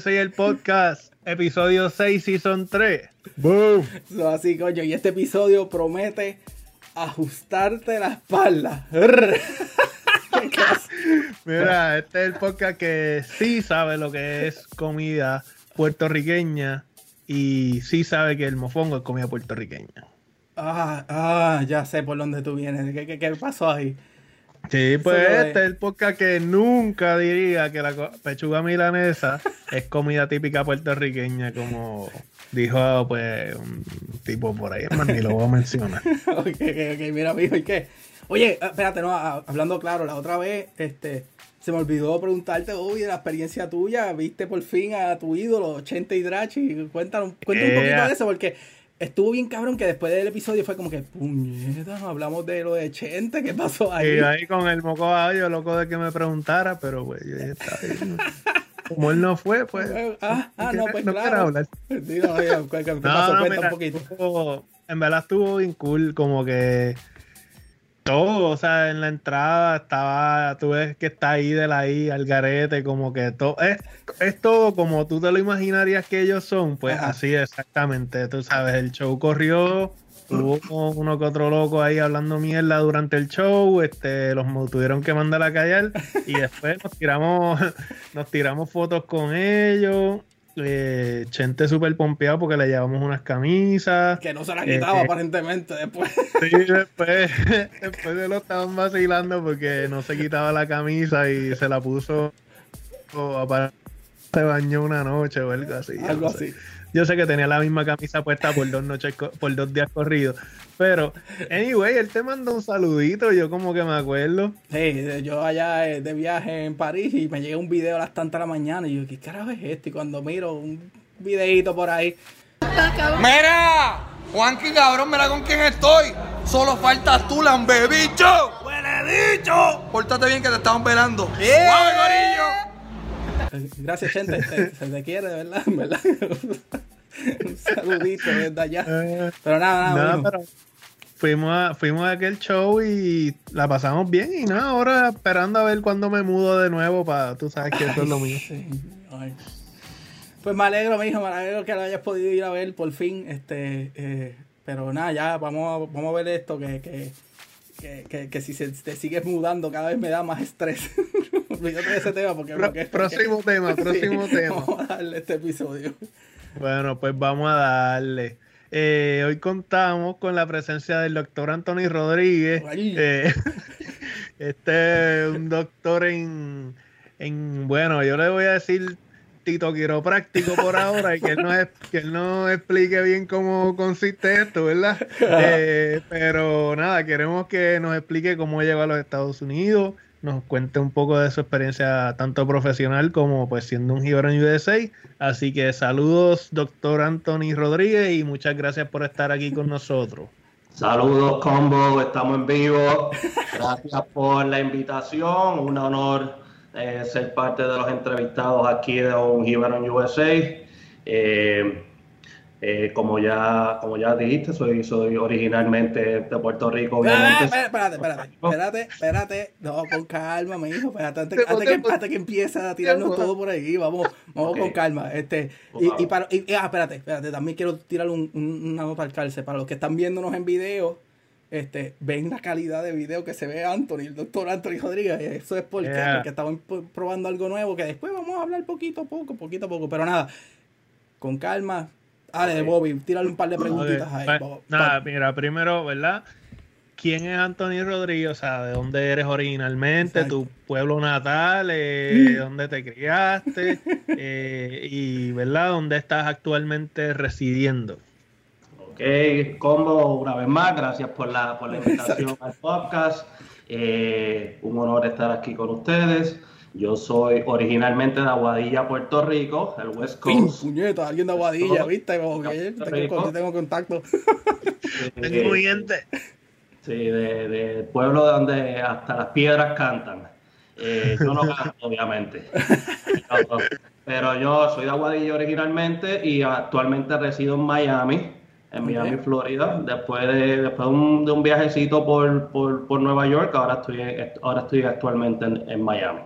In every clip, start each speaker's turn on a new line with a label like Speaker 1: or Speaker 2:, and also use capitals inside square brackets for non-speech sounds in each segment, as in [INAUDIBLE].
Speaker 1: USA el podcast. Episodio 6, Season 3.
Speaker 2: Boom. así, coño. Y este episodio promete ajustarte la espalda. [LAUGHS]
Speaker 1: Mira, este es el podcast que sí sabe lo que es comida puertorriqueña y sí sabe que el mofongo es comida puertorriqueña.
Speaker 2: Ah, ah, ya sé por dónde tú vienes. ¿Qué, qué, pasó ahí?
Speaker 1: Sí, pues este es el podcast que nunca diría que la pechuga milanesa es comida típica puertorriqueña, como dijo pues un tipo por ahí, hermano, ni lo voy a mencionar. [LAUGHS]
Speaker 2: ok, ok, ok, mira, mijo, ¿y qué? Oye, ah, espérate, no, ah, hablando claro, la otra vez, este, se me olvidó preguntarte, uy, de la experiencia tuya, viste por fin a tu ídolo, Chente Hidrachi, cuéntanos, cuéntanos un poquito de eso, porque estuvo bien cabrón que después del episodio fue como que, puñeta, hablamos de lo de Chente, ¿qué pasó ahí?
Speaker 1: Y ahí con el moco yo loco de que me preguntara, pero güey, yo ya estaba ahí. [LAUGHS] Como él no fue, pues.
Speaker 2: Ah, ah no, pues no claro. Hablar. ¿qué
Speaker 1: pasó? No, un poquito. en verdad estuvo bien cool, como que todo, o sea, en la entrada estaba, tú ves que está ahí de la I al garete, como que todo, es, es todo como tú te lo imaginarías que ellos son, pues así exactamente, tú sabes, el show corrió, hubo uno que otro loco ahí hablando mierda durante el show, este, los tuvieron que mandar a callar y después nos tiramos, [LAUGHS] nos tiramos fotos con ellos eh, Chente súper pompeado porque le llevamos unas camisas.
Speaker 2: Que no se las quitaba eh, aparentemente después. [LAUGHS]
Speaker 1: Sí, después, [LAUGHS] después se lo estaban vacilando porque no se quitaba la camisa y se la puso o se bañó una noche o algo así.
Speaker 2: Algo así.
Speaker 1: Yo sé que tenía la misma camisa puesta por dos noches, por dos días corridos. Pero, anyway, él te mandó un saludito, yo como que me acuerdo.
Speaker 2: Sí, yo allá eh, de viaje en París y me llega un video a las tantas de la mañana y yo, ¿qué carajo es esto? Y cuando miro un videito por ahí.
Speaker 3: ¡Mira! Juanqui, cabrón, mira con quién estoy. Solo faltas tú, lambebicho. ¡Huele bicho! Pórtate bien que te estaban velando. ¡Suave,
Speaker 2: gorillo! Gracias, gente. [LAUGHS] Se, te quiere, ¿verdad? ¿verdad? [LAUGHS] un saludito desde allá. Pero nada, nada.
Speaker 1: fuimos a, fuimos a aquel show y la pasamos bien y nada, ahora esperando a ver cuándo me mudo de nuevo para, tú sabes que eso es lo mío.
Speaker 2: Pues me alegro, mi hijo, me alegro que lo hayas podido ir a ver por fin, este, eh, pero nada, ya vamos a, vamos a ver esto, que, que, que, que, si se, te sigues mudando cada vez me da más estrés. [LAUGHS] Olvídate de ese tema porque...
Speaker 1: próximo tema, próximo tema.
Speaker 2: Vamos a darle este episodio.
Speaker 1: Bueno, pues vamos a darle. Eh, hoy contamos con la presencia del doctor Anthony Rodríguez. Eh, [LAUGHS] este es un doctor en, en, bueno, yo le voy a decir Tito Quiropráctico por ahora y que él no, que él no explique bien cómo consiste esto, ¿verdad? Eh, pero nada, queremos que nos explique cómo llegó a los Estados Unidos, nos cuente un poco de su experiencia tanto profesional como pues siendo un gibran USA. Así que saludos, doctor Anthony Rodríguez, y muchas gracias por estar aquí con nosotros.
Speaker 4: Saludos, Combo, estamos en vivo. Gracias por la invitación, un honor eh, ser parte de los entrevistados aquí de un Gibran USA. Eh, eh, como ya como ya dijiste, soy, soy originalmente de Puerto Rico, obviamente.
Speaker 2: espérate, espérate, espérate, espérate, no, con calma, mi hijo, espérate, antes, que, que empiece a tirarnos todo por ahí, vamos, vamos con calma. Este, y, y, para, y, ah, espérate, espérate, también quiero tirar un, una nota al cárcel, para los que están viéndonos en video, este, ven la calidad de video que se ve Anthony, el doctor Anthony Rodríguez, eso es porque, porque estamos probando algo nuevo, que después vamos a hablar poquito a poco, poquito a poco, pero nada, con calma, Dale, Bobby, tírale un par de preguntitas ahí.
Speaker 1: Pues, nada, mira, primero, ¿verdad? ¿Quién es Anthony Rodríguez? O sea, ¿de dónde eres originalmente? ¿Tu pueblo natal? Eh, ¿Dónde te criaste? [LAUGHS] Eh, y, ¿verdad? ¿Dónde estás actualmente residiendo?
Speaker 4: Ok, Combo, una vez más, gracias por la, por la invitación al podcast. Eh, un honor estar aquí con ustedes. Yo soy originalmente de Aguadilla, Puerto Rico, el West Coast.
Speaker 2: puñeta, alguien de Aguadilla, ¿viste? Como que tengo, tengo contacto.
Speaker 1: tengo gente.
Speaker 4: Sí, de, de, pueblo donde hasta las piedras cantan. Eh, yo no canto, [LAUGHS] obviamente. Pero, yo soy de Aguadilla originalmente y actualmente resido en Miami. En Miami, Florida. Después de, después de, un, viajecito por, por, Nueva York, ahora estoy, ahora estoy actualmente en, Miami.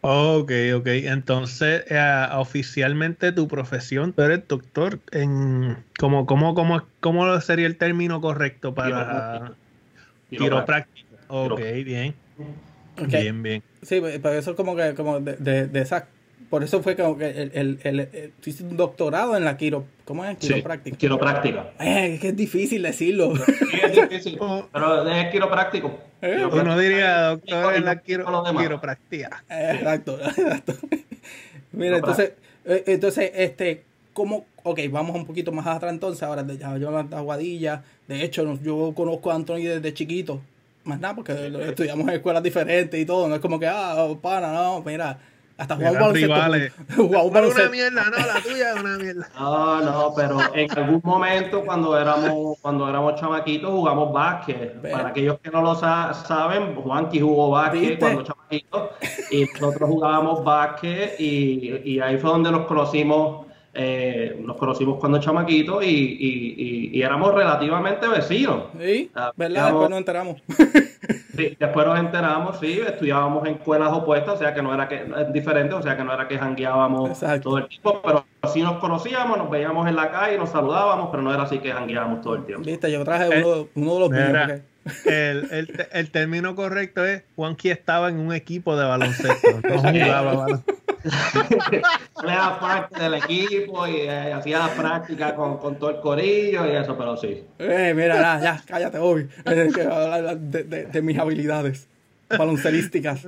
Speaker 5: Ok, ok. Entonces, eh, oficialmente tu profesión, tú eres doctor en... ¿Cómo, cómo, cómo, cómo sería el término correcto para quiropráctica? Ok, bien. Bien, bien.
Speaker 2: Sí, pero eso es como que como de, de, de esa por eso fue como que el, el, el, un doctorado en la quiro, ¿cómo es?
Speaker 4: Quiropráctica. quiropráctica.
Speaker 2: Eh, es que es difícil decirlo.
Speaker 4: Sí, es difícil, [LAUGHS] pero es quiropráctico.
Speaker 5: Eh, Uno diría doctor en la quiro, quiropráctica.
Speaker 2: Eh, exacto, [LAUGHS] exacto. Mira, entonces, eh, entonces, este, ¿cómo? Ok, vamos un poquito más atrás entonces, ahora de ya yo Aguadilla. De hecho, yo conozco a Anthony desde chiquito. Más nada, porque estudiamos en escuelas diferentes y todo. No es como que, ah, pana, no, mira hasta jugamos
Speaker 5: rivales. [LAUGHS] Jugamos una mierda, no, la tuya es una mierda. [LAUGHS]
Speaker 4: No, no, pero en algún momento cuando éramos cuando éramos chamaquitos jugamos básquet. Para aquellos que no lo saben, Juanqui jugó básquet cuando chamaquito y nosotros jugábamos básquet y, y ahí fue donde nos conocimos eh, nos conocimos cuando chamaquitos y, y, y, éramos relativamente vecinos.
Speaker 2: Sí, ¿verdad? Después nos enteramos. [LAUGHS]
Speaker 4: sí, después nos enteramos, sí, estudiábamos en escuelas opuestas, o sea que no era que, es diferente, o sea que no era que jangueábamos todo el tiempo, pero así nos conocíamos, nos veíamos en la calle, nos saludábamos, pero no era así que jangueábamos todo el tiempo.
Speaker 2: Viste, yo traje uno, uno de los míos.
Speaker 5: El, el, el, término correcto es Juanqui estaba en un equipo de baloncesto. No [LAUGHS] jugaba baloncesto. [LAUGHS]
Speaker 4: Era parte del equipo y eh, hacía la práctica con, con, todo el corillo y eso, pero sí.
Speaker 2: Eh, mira, ya, cállate, Bobby. De, de, de, mis habilidades baloncelísticas.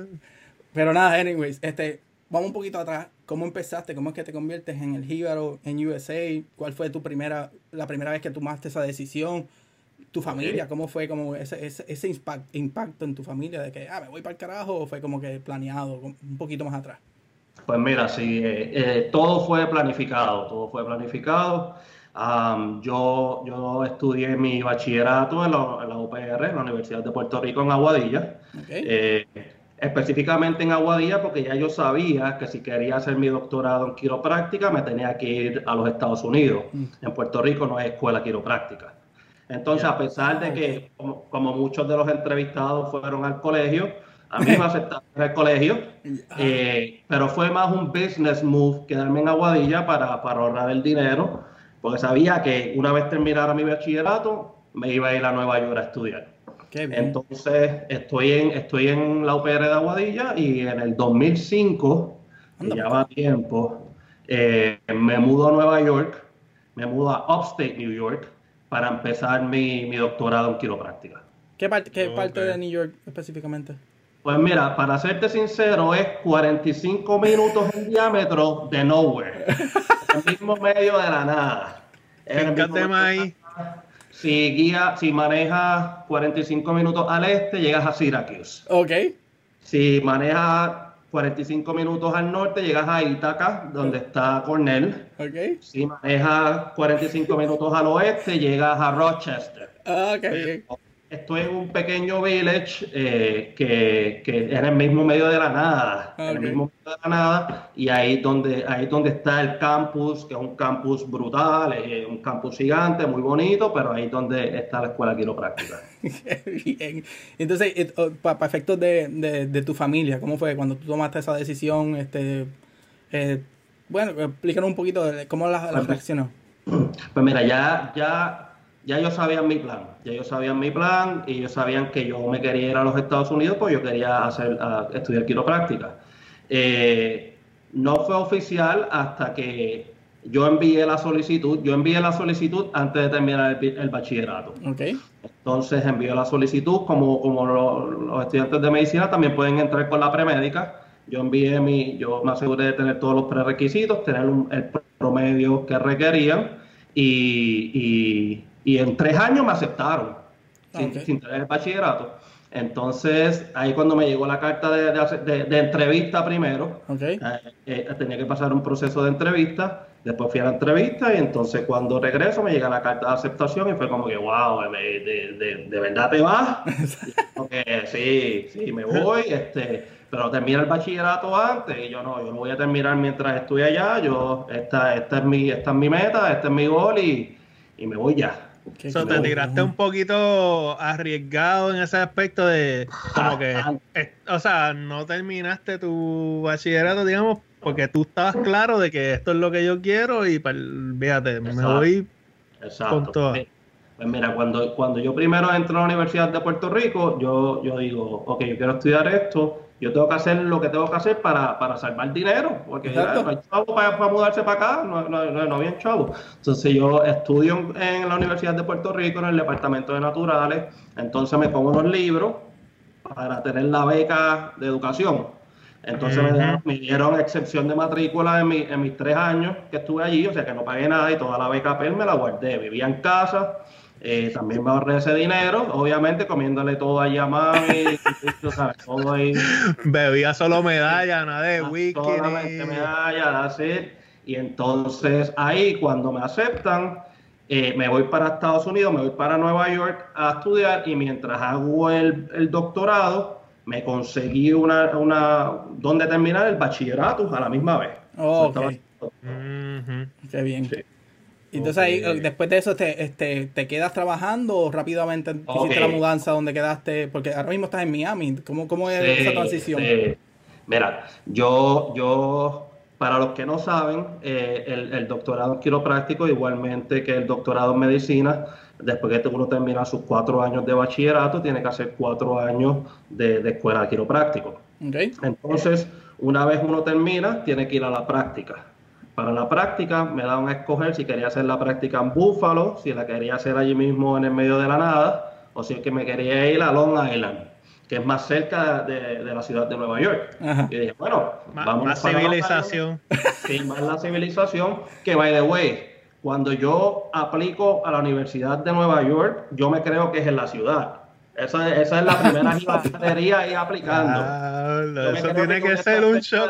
Speaker 2: Pero nada, anyways, este, vamos un poquito atrás. ¿Cómo empezaste? ¿Cómo es que te conviertes en el Jíbaro en USA? ¿Cuál fue tu primera, la primera vez que tomaste esa decisión? ¿Tu familia? ¿Cómo fue como ese, ese, ese impacto en tu familia de que, ah, me voy para el carajo? ¿O fue como que planeado un poquito más atrás?
Speaker 4: Pues mira, sí, eh, eh, todo fue planificado, todo fue planificado. yo, yo estudié mi bachillerato en la, UPR, en la Universidad de Puerto Rico, en Aguadilla. Eh, específicamente en Aguadilla, porque ya yo sabía que si quería hacer mi doctorado en quiropráctica, me tenía que ir a los Estados Unidos. Mm. En Puerto Rico no hay escuela quiropráctica. Entonces, a pesar de que, como muchos de los entrevistados fueron al colegio, a mí me [LAUGHS] aceptaron en el colegio, eh, pero fue más un business move quedarme en Aguadilla para, para, ahorrar el dinero, porque sabía que una vez terminara mi bachillerato, me iba a ir a Nueva York a estudiar. Entonces, estoy en, estoy en la UPR de Aguadilla y en el 2005, que ya va tiempo, eh, me mudo a Nueva York, me mudo a Upstate New York para empezar mi, mi doctorado en quiropráctica.
Speaker 2: ¿Qué parte, qué parte de New York específicamente?
Speaker 4: Pues mira, para serte sincero, es 45 minutos en diámetro de nowhere. el mismo medio de la nada.
Speaker 5: ¿Qué tema ahí?
Speaker 4: Si guía, si manejas 45 minutos al este, llegas a Syracuse.
Speaker 2: Ok.
Speaker 4: Si manejas 45 minutos al norte, llegas a Ithaca, donde está Cornell.
Speaker 2: Okay.
Speaker 4: Si manejas 45 minutos al oeste, llegas a Rochester.
Speaker 2: Ah, okay.
Speaker 4: Estoy en un pequeño village eh, que, que era el mismo medio de la nada, en el mismo medio de la nada, y ahí donde ahí donde está el campus, que es un campus brutal, es un campus gigante, muy bonito, pero ahí donde está la escuela quiropráctica. [LAUGHS]
Speaker 2: Bien. Entonces, eh, oh, para efectos de, de, tu familia, ¿cómo fue cuando tú tomaste esa decisión? Este, eh, bueno, explícanos un poquito de cómo la, la reaccionó. [CLEARS THROAT]
Speaker 4: Pues mira, ya, ya ya ellos sabían mi plan, ya ellos sabían mi plan y ellos sabían que yo me quería ir a los Estados Unidos, pues yo quería hacer, estudiar quiropráctica. Eh, no fue oficial hasta que yo envié la solicitud, yo envié la solicitud antes de terminar el, bachillerato.
Speaker 2: Okay.
Speaker 4: Entonces envié la solicitud, como, como los estudiantes de medicina también pueden entrar con la premédica. Yo envié mi, yo me aseguré de tener todos los prerequisitos, tener el promedio que requerían y y en tres años me aceptaron, sin, tener el bachillerato. Entonces, ahí cuando me llegó la carta de, de, entrevista primero,
Speaker 2: eh,
Speaker 4: eh, tenía que pasar un proceso de entrevista, después fui a la entrevista y entonces cuando regreso me llega la carta de aceptación y fue como que, wow, de, verdad te vas. [LAUGHS] sí, sí, me voy, este, pero termina el bachillerato antes y yo no, yo lo voy a terminar mientras estoy allá, yo, esta, esta, es, mi, esta es mi meta, este es mi gol y y me voy ya.
Speaker 5: So, te tiraste un poquito arriesgado en ese aspecto de como que, o sea, no terminaste tu bachillerato, digamos, porque tú estabas claro de que esto es lo que yo quiero y fíjate, me voy con todo.
Speaker 4: Pues mira, cuando, cuando yo primero entro a la Universidad de Puerto Rico, yo, yo digo, ok, yo quiero estudiar esto, yo tengo que hacer lo que tengo que hacer para, para salvar dinero, porque no hay chavo para, mudarse para acá, no, no, no, había chavo. Entonces yo estudio en, la Universidad de Puerto Rico, en el Departamento de Naturales, entonces me pongo unos libros para tener la beca de educación. Entonces me, dieron, excepción de matrícula en, en mis tres años que estuve allí, o sea que no pagué nada y toda la beca PEL me la guardé. Vivía en casa, eh, también me ahorré ese dinero, obviamente comiéndole todo allá a mami, [LAUGHS] todo ahí.
Speaker 5: Bebía solo medalla, nada de whisky.
Speaker 4: Solamente medalla, así. Y entonces ahí cuando me aceptan, eh, me voy para Estados Unidos, me voy para Nueva York a estudiar y mientras hago el, el doctorado, me conseguí una, una, donde terminar el bachillerato a la misma vez.
Speaker 2: Oh, Qué bien. Entonces ahí, después de eso, te, este, ¿te quedas trabajando o rápidamente hiciste la mudanza donde quedaste? Porque ahora mismo estás en Miami. ¿Cómo, cómo es esa transición?
Speaker 4: Mira, yo, yo, para los que no saben, eh, el, doctorado en quiropráctico, igualmente que el doctorado en medicina, después que uno termina sus cuatro años de bachillerato, tiene que hacer cuatro años de, escuela de quiropráctico. Entonces, una vez uno termina, tiene que ir a la práctica. Para la práctica me daban a escoger si quería hacer la práctica en Buffalo, si la quería hacer allí mismo en el medio de la nada, o si es que me quería ir a Long Island, que es más cerca de, la ciudad de Nueva York. Y dije, bueno,
Speaker 5: vamos más civilización.
Speaker 4: Sí, más la civilización, que by the way, cuando yo aplico a la Universidad de Nueva York, yo me creo que es en la ciudad. Esa, esa es la primera [LAUGHS] batería ahí aplicando.
Speaker 5: Ah, eso tiene que, ser un shock.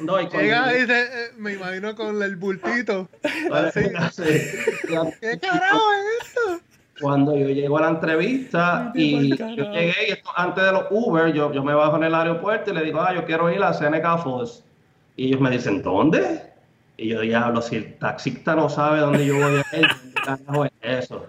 Speaker 5: No, y Llega y dice, eh, me imagino con el bultito. Así. [LAUGHS] ¿Qué carajo es esto?
Speaker 4: Cuando yo llego a la entrevista y yo llegué y esto antes de los Uber, yo, yo me bajo en el aeropuerto y le digo, ah, yo quiero ir a Seneca Falls. Y ellos me dicen, ¿dónde? Y yo diablo, si el taxista no sabe dónde yo voy a ir, ¿qué es eso?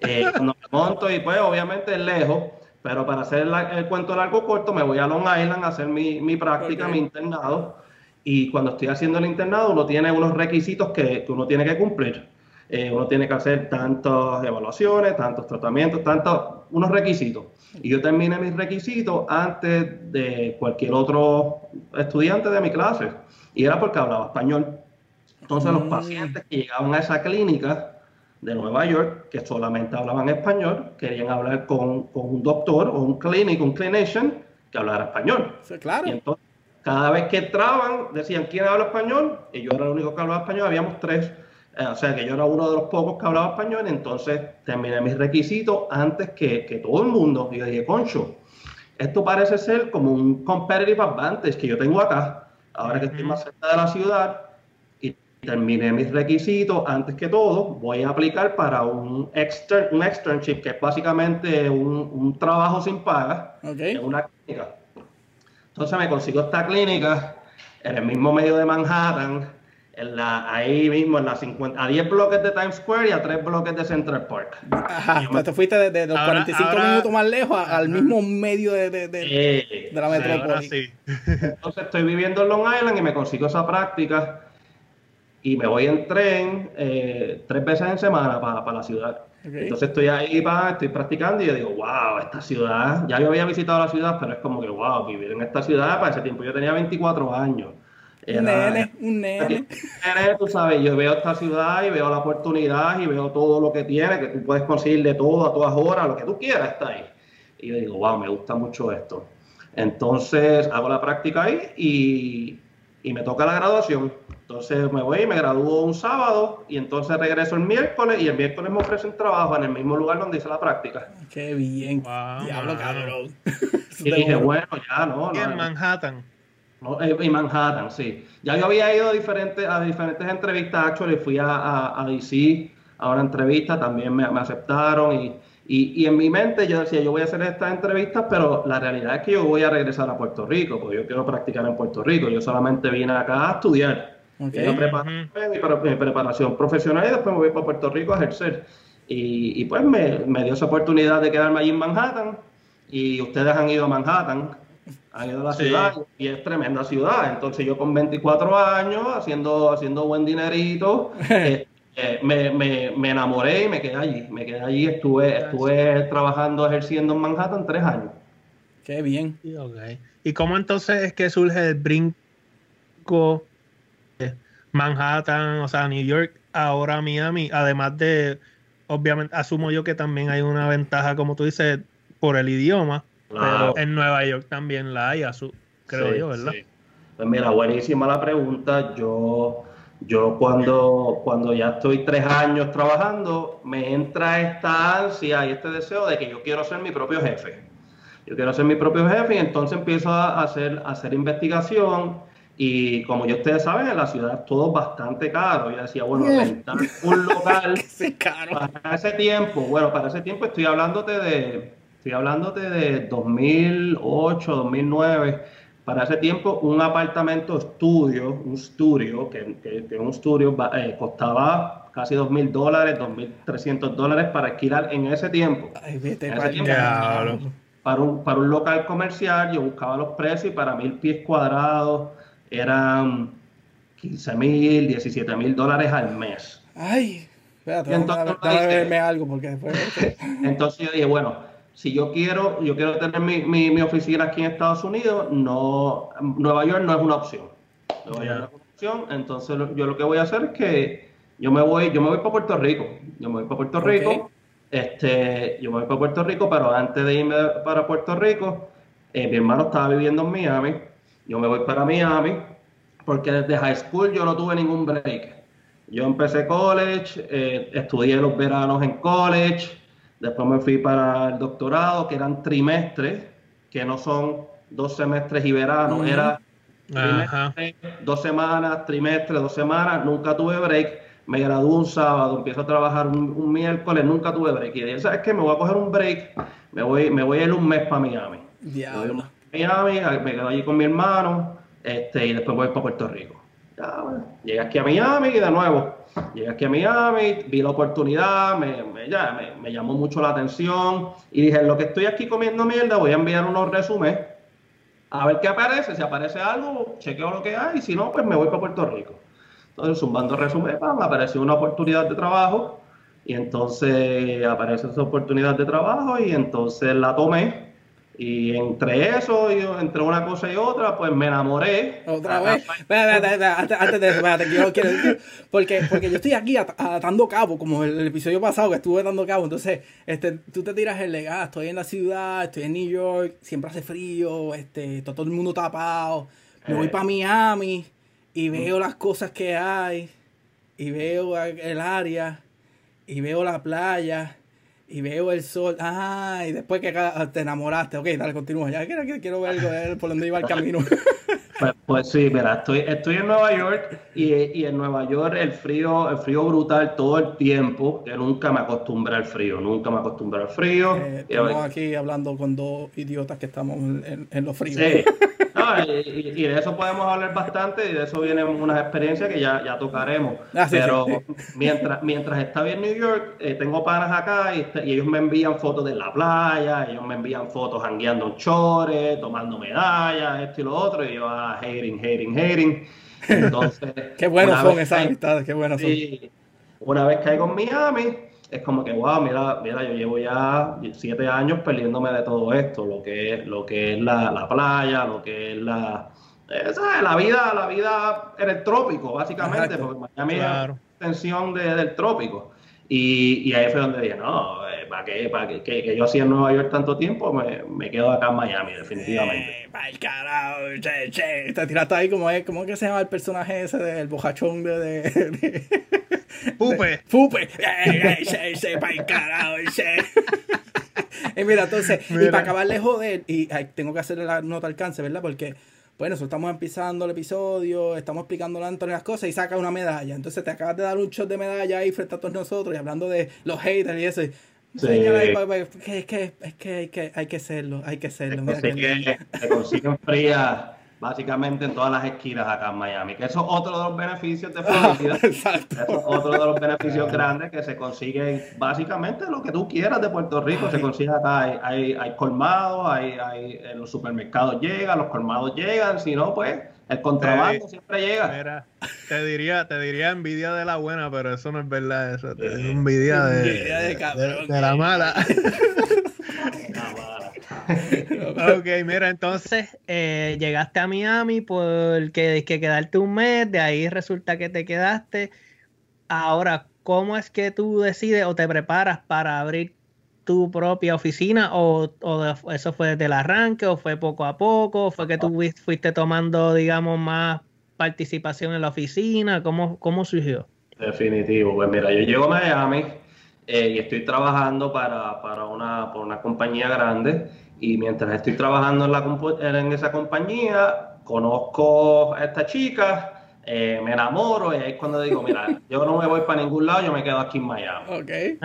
Speaker 4: Eh, cuando me monto y pues obviamente es lejos, pero para hacer el cuento largo corto me voy a Long Island a hacer mi, mi práctica, mi internado y cuando estoy haciendo el internado, uno tiene unos requisitos que, uno tiene que cumplir. Eh, uno tiene que hacer tantas evaluaciones, tantos tratamientos, tantos, unos requisitos. Y yo terminé mis requisitos antes de cualquier otro estudiante de mi clase. Y era porque hablaba español. Entonces los mm. pacientes que llegaban a esa clínica de Nueva York, que solamente hablaban español, querían hablar con, con un doctor o un clínico, un clinician que hablara español.
Speaker 2: Sí, claro.
Speaker 4: Y entonces cada vez que entraban, decían, ¿quién habla español? Y yo era el único que hablaba español, habíamos tres. Eh, o sea que yo era uno de los pocos que hablaba español, entonces terminé mis requisitos antes que, que todo el mundo. Y dije, concho, esto parece ser como un competitive advantage que yo tengo acá, ahora que estoy más cerca de la ciudad, y terminé mis requisitos antes que todo, voy a aplicar para un, extern, un externship, que es básicamente un, un trabajo sin paga en una clínica. Entonces me consigo esta clínica en el mismo medio de Manhattan, en la, ahí mismo, en la 50, a 10 bloques de Times Square y a 3 bloques de Central Park.
Speaker 2: Ajá, te fuiste de, los 45 minutos más lejos al mismo medio de, de, de la metrópoli. [LAUGHS]
Speaker 4: Entonces estoy viviendo en Long Island y me consigo esa práctica y me voy en tren eh, tres veces en semana para la ciudad. Entonces estoy ahí, pa, estoy practicando y yo digo, wow, esta ciudad, ya yo había visitado la ciudad, pero es como que, wow, vivir en esta ciudad, para ese tiempo yo tenía 24 años.
Speaker 2: un nene, un [LAUGHS] nene.
Speaker 4: tú sabes, yo veo esta ciudad y veo la oportunidad y veo todo lo que tiene, que tú puedes conseguir de todo a todas horas, lo que tú quieras está ahí. Y yo digo, wow, me gusta mucho esto. Entonces hago la práctica ahí y, y me toca la graduación. Entonces me voy, me gradúo un sábado y entonces regreso el miércoles y el miércoles me ofrecen trabajo en el mismo lugar donde hice la práctica.
Speaker 2: Qué bien. Diablo, cabrón. [LAUGHS]
Speaker 4: y dije, bueno, ya no.
Speaker 5: en Manhattan.
Speaker 4: No, eh, en Manhattan, sí. Ya yo había ido a diferentes, a diferentes entrevistas, actually, fui a, a, a DC a una entrevista, también me, me aceptaron y, y, y, en mi mente yo decía, yo voy a hacer estas entrevistas, pero la realidad es que yo voy a regresar a Puerto Rico, porque yo quiero practicar en Puerto Rico. Yo solamente vine acá a estudiar Okay. Mi, preparación profesional y después me voy para Puerto Rico a ejercer. Y, y pues me, me, dio esa oportunidad de quedarme allí en Manhattan. Y ustedes han ido a Manhattan, han ido a la ciudad y es tremenda ciudad. Entonces yo con 24 años, haciendo, haciendo buen dinerito, [LAUGHS] eh, eh, me, me, me, enamoré y me quedé allí. Me quedé allí, estuve, estuve trabajando, ejerciendo en Manhattan tres años.
Speaker 2: Qué bien.
Speaker 5: ¿Y cómo entonces es que surge el brinco Manhattan, o sea, New York, ahora Miami? Además de, obviamente, asumo yo que también hay una ventaja, como tú dices, por el idioma, pero en Nueva York también la hay, creo yo, ¿verdad?
Speaker 4: Pues mira, buenísima la pregunta. Yo yo cuando, cuando ya estoy tres años trabajando, me entra esta ansia y este deseo de que yo quiero ser mi propio jefe. Yo quiero ser mi propio jefe y entonces empiezo a hacer, hacer investigación y como ya ustedes saben, en la ciudad es todo bastante caro. Yo decía, bueno, rentar un local [LAUGHS] para ese tiempo, bueno, para ese tiempo estoy hablándote de, estoy hablándote de 2008, 2009 para ese tiempo un apartamento estudio, un estudio, que, que, un estudio eh, costaba casi dos mil dólares, dos mil trescientos dólares para alquilar en ese tiempo. para, un, para un local comercial yo buscaba los precios y para mil pies cuadrados eran 15 mil, 17 mil dólares al mes.
Speaker 2: Ay, espérate, entonces, algo porque [LAUGHS]
Speaker 4: entonces yo dije, bueno, si yo quiero, yo quiero tener mi, mi, oficina aquí en Estados Unidos, no, Nueva York no es una opción. Nueva York no es una opción, entonces yo lo que voy a hacer es que yo me voy, yo me voy para Puerto Rico. Yo me voy para Puerto Rico. Este, yo me voy para Puerto Rico, pero antes de irme para Puerto Rico, eh, mi hermano estaba viviendo en Miami. Yo me voy para Miami, porque desde high school yo no tuve ningún break. Yo empecé college, eh, estudié los veranos en college, Después me fui para el doctorado, que eran trimestres, que no son dos semestres y verano, era dos semanas, trimestre, dos semanas, nunca tuve break. Me gradué un sábado, empiezo a trabajar un, miércoles, nunca tuve break. Y dije, ¿sabes qué? Me voy a coger un break, me voy, me voy a ir un mes para Miami. Miami, me quedo allí con mi hermano, este, y después voy para Puerto Rico. Ya, llegué aquí a Miami y de nuevo Llegué aquí a Miami, vi la oportunidad, me, me, llamó mucho la atención y dije, lo que estoy aquí comiendo mierda, voy a enviar unos resúmenes a ver qué aparece. Si aparece algo, chequeo lo que hay, y si no, pues me voy para Puerto Rico. Entonces, zumbando resúmenes, me apareció una oportunidad de trabajo y entonces aparece esa oportunidad de trabajo y entonces la tomé y entre eso, y entre una cosa y otra, pues me enamoré.
Speaker 2: Otra vez. antes, de eso, quiero, quiero decir, porque, porque yo estoy aquí atando cabo, como el, episodio pasado que estuve dando cabo. Entonces, este, tú te tiras el legado, estoy en la ciudad, estoy en New York, siempre hace frío, este, todo, el mundo tapado. Me voy eh. para Miami y veo las cosas que hay, y veo el área, y veo la playa y veo el sol, ah, y después que te enamoraste, ok, dale, continúa, ya quiero, quiero ver, por dónde iba el camino. [LAUGHS]
Speaker 4: Pues, pues, sí, mira, estoy, estoy en Nueva York y, y, en Nueva York el frío, el frío brutal todo el tiempo, que nunca me acostumbré al frío, nunca me acostumbré al frío.
Speaker 2: Eh, estamos aquí hablando con dos idiotas que estamos en, en los fríos.
Speaker 4: Sí. [LAUGHS] y, de eso podemos hablar bastante y de eso vienen unas experiencias que ya, ya tocaremos. Ah, Pero Mientras, mientras estaba en New York, eh, tengo panas acá y, ellos me envían fotos de la playa, ellos me envían fotos jangueando chores, tomando medallas, esto y lo otro, y yo, ah, hating, hating, hating. Entonces, [LAUGHS]
Speaker 2: qué son esas amistades, qué buenos son.
Speaker 4: Una vez caigo en Miami, es como que, wow, mira, mira, yo llevo ya siete años perdiéndome de todo esto, lo que es, lo que es la, la playa, lo que es la, esa, la vida, la vida en el trópico, básicamente, porque Miami es extensión de, del trópico. Y, y, ahí fue donde dije, no, eh, ¿para qué? ¿Para qué? Que, yo hacía en Nueva York tanto tiempo, me, me quedo acá en Miami, definitivamente.
Speaker 2: Eh, el carajo, che, che. Te tiraste ahí como es, ¿cómo es que se llama el personaje ese del bojachón de... de,
Speaker 5: Pupe.
Speaker 2: Pupe. Che, che, para el carajo, che. y mira, entonces, y para acabar de joder, y tengo que hacerle la nota alcance, ¿verdad? Porque bueno, eso estamos empezando el episodio, estamos explicando a Antonio las cosas y saca una medalla. Entonces te acabas de dar un shot de medalla ahí frente a todos nosotros y hablando de los haters y eso. Sí. Es, que, es, que, hay que hay que hacerlo, hay que hacerlo.
Speaker 4: Te consiguen, fría, básicamente en todas las esquinas acá en Miami. Que eso es otro de los beneficios de Florida. [LAUGHS] Exacto. Eso es otro de los beneficios grandes que se consiguen básicamente lo que tú quieras de Puerto Rico. Se consigue acá, hay, hay, hay colmados, hay, hay, en los supermercados llegan, los colmados llegan, si no, pues el contrabando siempre llega. Mira,
Speaker 5: te diría, te diría envidia de la buena, pero eso no es verdad. Eso es envidia de, de, de la mala. [LAUGHS]
Speaker 1: ok, mira, entonces eh, llegaste a Miami porque que quedarte un mes, de ahí resulta que te quedaste. Ahora, ¿cómo es que tú decides o te preparas para abrir tu propia oficina o, eso fue desde el arranque o fue poco a poco? ¿O ¿Fue que tú fuiste tomando, digamos, más participación en la oficina? ¿Cómo, cómo surgió?
Speaker 4: Definitivo, pues mira, yo llego a Miami eh, y estoy trabajando para, para, una, por una compañía grande y mientras estoy trabajando en, la, en esa compañía, conozco a esta chica, eh, me enamoro y ahí es cuando digo, mira, [LAUGHS] yo no me voy para ningún lado, yo me quedo aquí en Miami. Okay.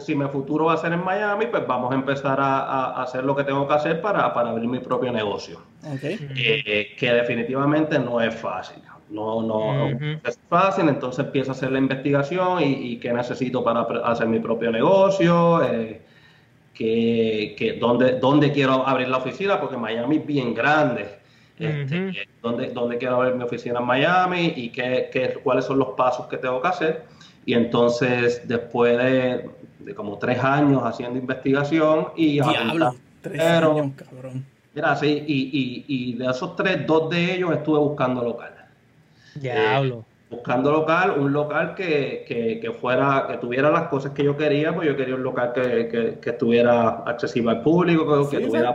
Speaker 4: Si, mi, futuro va a ser en Miami, pues vamos a empezar a, hacer lo que tengo que hacer para, abrir mi propio negocio. Okay. Eh, que definitivamente no es fácil. No, no, es fácil, entonces empiezo a hacer la investigación y, qué necesito para hacer mi propio negocio. Eh, que, que dónde, dónde, quiero abrir la oficina, porque Miami es bien grande. Este, dónde, quiero abrir mi oficina en Miami y qué, qué, cuáles son los pasos que tengo que hacer. Y entonces, después de, de como tres años haciendo investigación y...
Speaker 2: Diablo, tres años, cabrón.
Speaker 4: Mira, sí, y, y, y, de esos tres, dos de ellos estuve buscando local.
Speaker 1: Diablo.
Speaker 4: Eh, buscando local, un local que, que, fuera, que tuviera las cosas que yo quería, pues yo quería un local que, que estuviera accesible al público, que, tuviera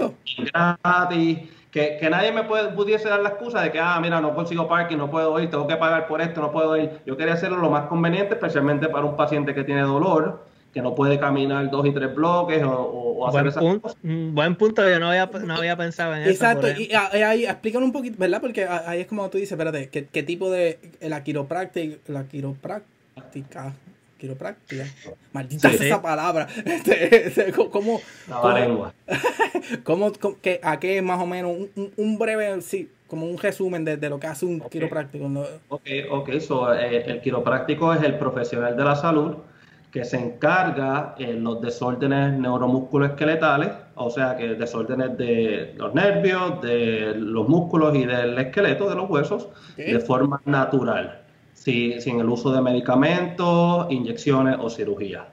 Speaker 4: gratis, que, nadie me pudiese dar la excusa de que, ah, mira, no consigo parking, no puedo ir, tengo que pagar por esto, no puedo ir. Yo quería hacerlo lo más conveniente, especialmente para un paciente que tiene dolor que no puede caminar dos y tres bloques o, hacer esas cosas.
Speaker 1: Buen punto, yo no había, no había pensado en
Speaker 2: eso. Exacto, y ahí explícanos un poquito, ¿verdad? Porque ahí es como tú dices, espérate, ¿qué, qué tipo de la quiropráctica, la quiropráctica, quiropráctica, maldita esa palabra, [LAUGHS] este, este, ¿cómo,
Speaker 4: la lengua. [LAUGHS]
Speaker 2: ¿cómo, que, ¿A qué más o menos, un, un breve, sí, como un resumen de, de, lo que hace un quiropráctico?
Speaker 4: Ok, ok, so, eh, el quiropráctico es el profesional de la salud que se encarga en los desórdenes neuromusculoesqueletales, o sea que desórdenes de los nervios, de los músculos y del esqueleto de los huesos, de forma natural, sin el uso de medicamentos, inyecciones o cirugía.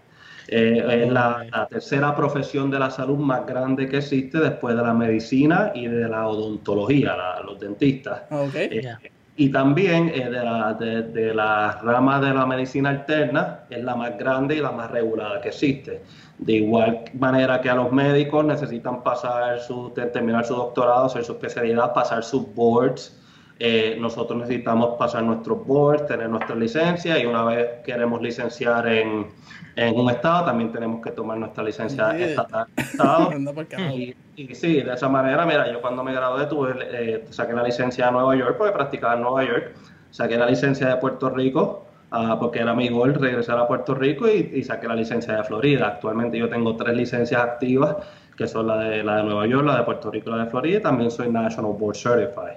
Speaker 4: Eh, es la, tercera profesión de la salud más grande que existe después de la medicina y de la odontología, los dentistas. Okay. Eh, y también eh, de, la, de, la rama de la medicina alterna es la más grande y la más regulada que existe. De igual manera que a los médicos necesitan pasar su, terminar su doctorado, hacer su especialidad, pasar sus boards. Eh, nosotros necesitamos pasar nuestros boards, tener nuestra licencia y una vez queremos licenciar en, en un estado, también tenemos que tomar nuestra licencia estatal. [LAUGHS] y, y, sí, de esa manera, mira, yo cuando me gradué tuve, eh, saqué la licencia de Nueva York porque practicaba en Nueva York, saqué la licencia de Puerto Rico uh, porque era mi gol regresar a Puerto Rico y, saqué la licencia de Florida. Actualmente yo tengo tres licencias activas que son la de, la de Nueva York, la de Puerto Rico y la de Florida y también soy National Board Certified.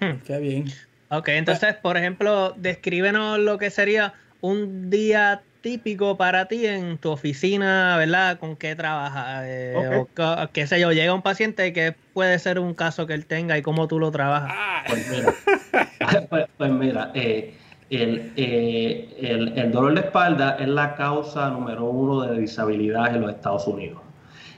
Speaker 1: Hmm, qué bien. Ok, entonces, por ejemplo, descríbenos lo que sería un día típico para ti en tu oficina, ¿verdad? ¿Con qué trabajas? Eh, o qué sé yo, llega un paciente que puede ser un caso que él tenga y cómo tú lo trabajas.
Speaker 4: Ah. Pues mira, [LAUGHS] pues, pues, mira eh, eh, el, el, dolor de espalda es la causa número uno de disabilidad en los Estados Unidos.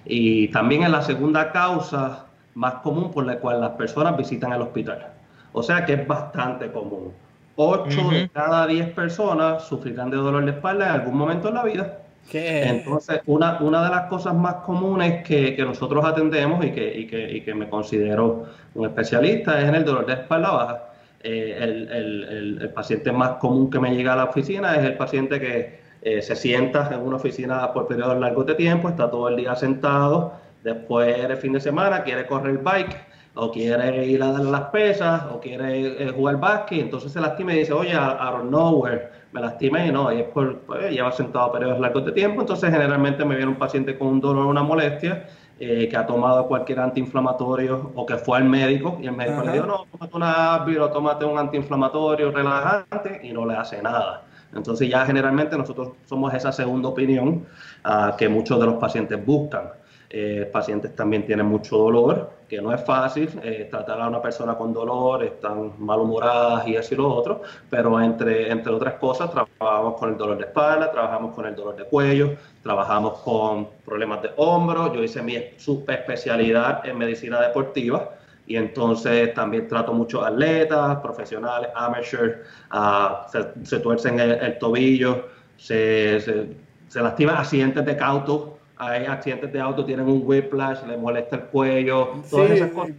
Speaker 4: Y también es la segunda causa más común por la cual las personas visitan el hospital. O sea que es bastante común. 8 de cada 10 personas sufrirán de dolor de espalda en algún momento en la vida. Entonces, una, una de las cosas más comunes que, que nosotros atendemos y que, y, que, y que, me considero un especialista es en el dolor de espalda baja. Eh, el, el, el, paciente más común que me llega a la oficina es el paciente que eh, se sienta en una oficina por periodos largos de tiempo, está todo el día sentado, después el fin de semana quiere correr bike o quiere ir a dar las pesas, o quiere eh, jugar básquet, entonces se lastima y dice, oye, out of nowhere, me lastimé, y no, y es por, pues, lleva sentado periodos largos de tiempo, entonces generalmente me viene un paciente con un dolor o una molestia, eh, que ha tomado cualquier antiinflamatorio o que fue al médico y el médico le dijo, no, tómate una Advil o tómate un antiinflamatorio relajante y no le hace nada. Entonces ya generalmente nosotros somos esa segunda opinión uh, que muchos de los pacientes buscan. Eh, pacientes también tienen mucho dolor, que no es fácil eh, tratar a una persona con dolor, están malhumoradas y así lo otro, pero entre, entre otras cosas trabajamos con el dolor de espalda, trabajamos con el dolor de cuello, trabajamos con problemas de hombro, yo hice mi especialidad en medicina deportiva y entonces también trato muchos atletas, profesionales, amateur, uh, se, tuercen el, tobillo, se, se, se lastiman accidentes de cauto, hay accidentes de auto, tienen un whiplash, les molesta el cuello, todas esas cosas.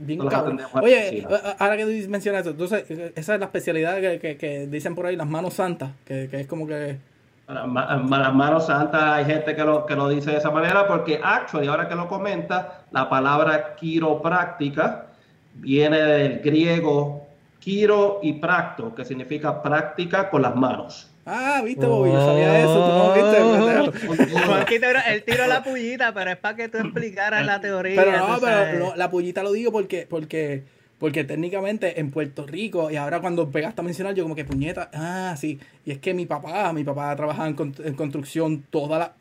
Speaker 2: Oye, ahora que mencionas eso, entonces esa es la especialidad que, que, dicen por ahí, las manos santas, que, que es como que...
Speaker 4: Las manos santas, hay gente que lo, que lo dice de esa manera, porque actually, ahora que lo comenta, la palabra quiropráctica viene del griego quiro y practo, que significa práctica con las manos.
Speaker 2: Ah, viste, Bobby, yo sabía eso, tú no viste.
Speaker 1: Él [LAUGHS] tiró la pullita, pero es para que tú explicaras la teoría.
Speaker 2: Pero no, pero la pullita lo digo porque, porque, porque técnicamente en Puerto Rico, y ahora cuando pegaste a mencionar, yo como que puñeta, ah, sí, y es que mi papá, mi papá trabajaba en, en construcción toda la...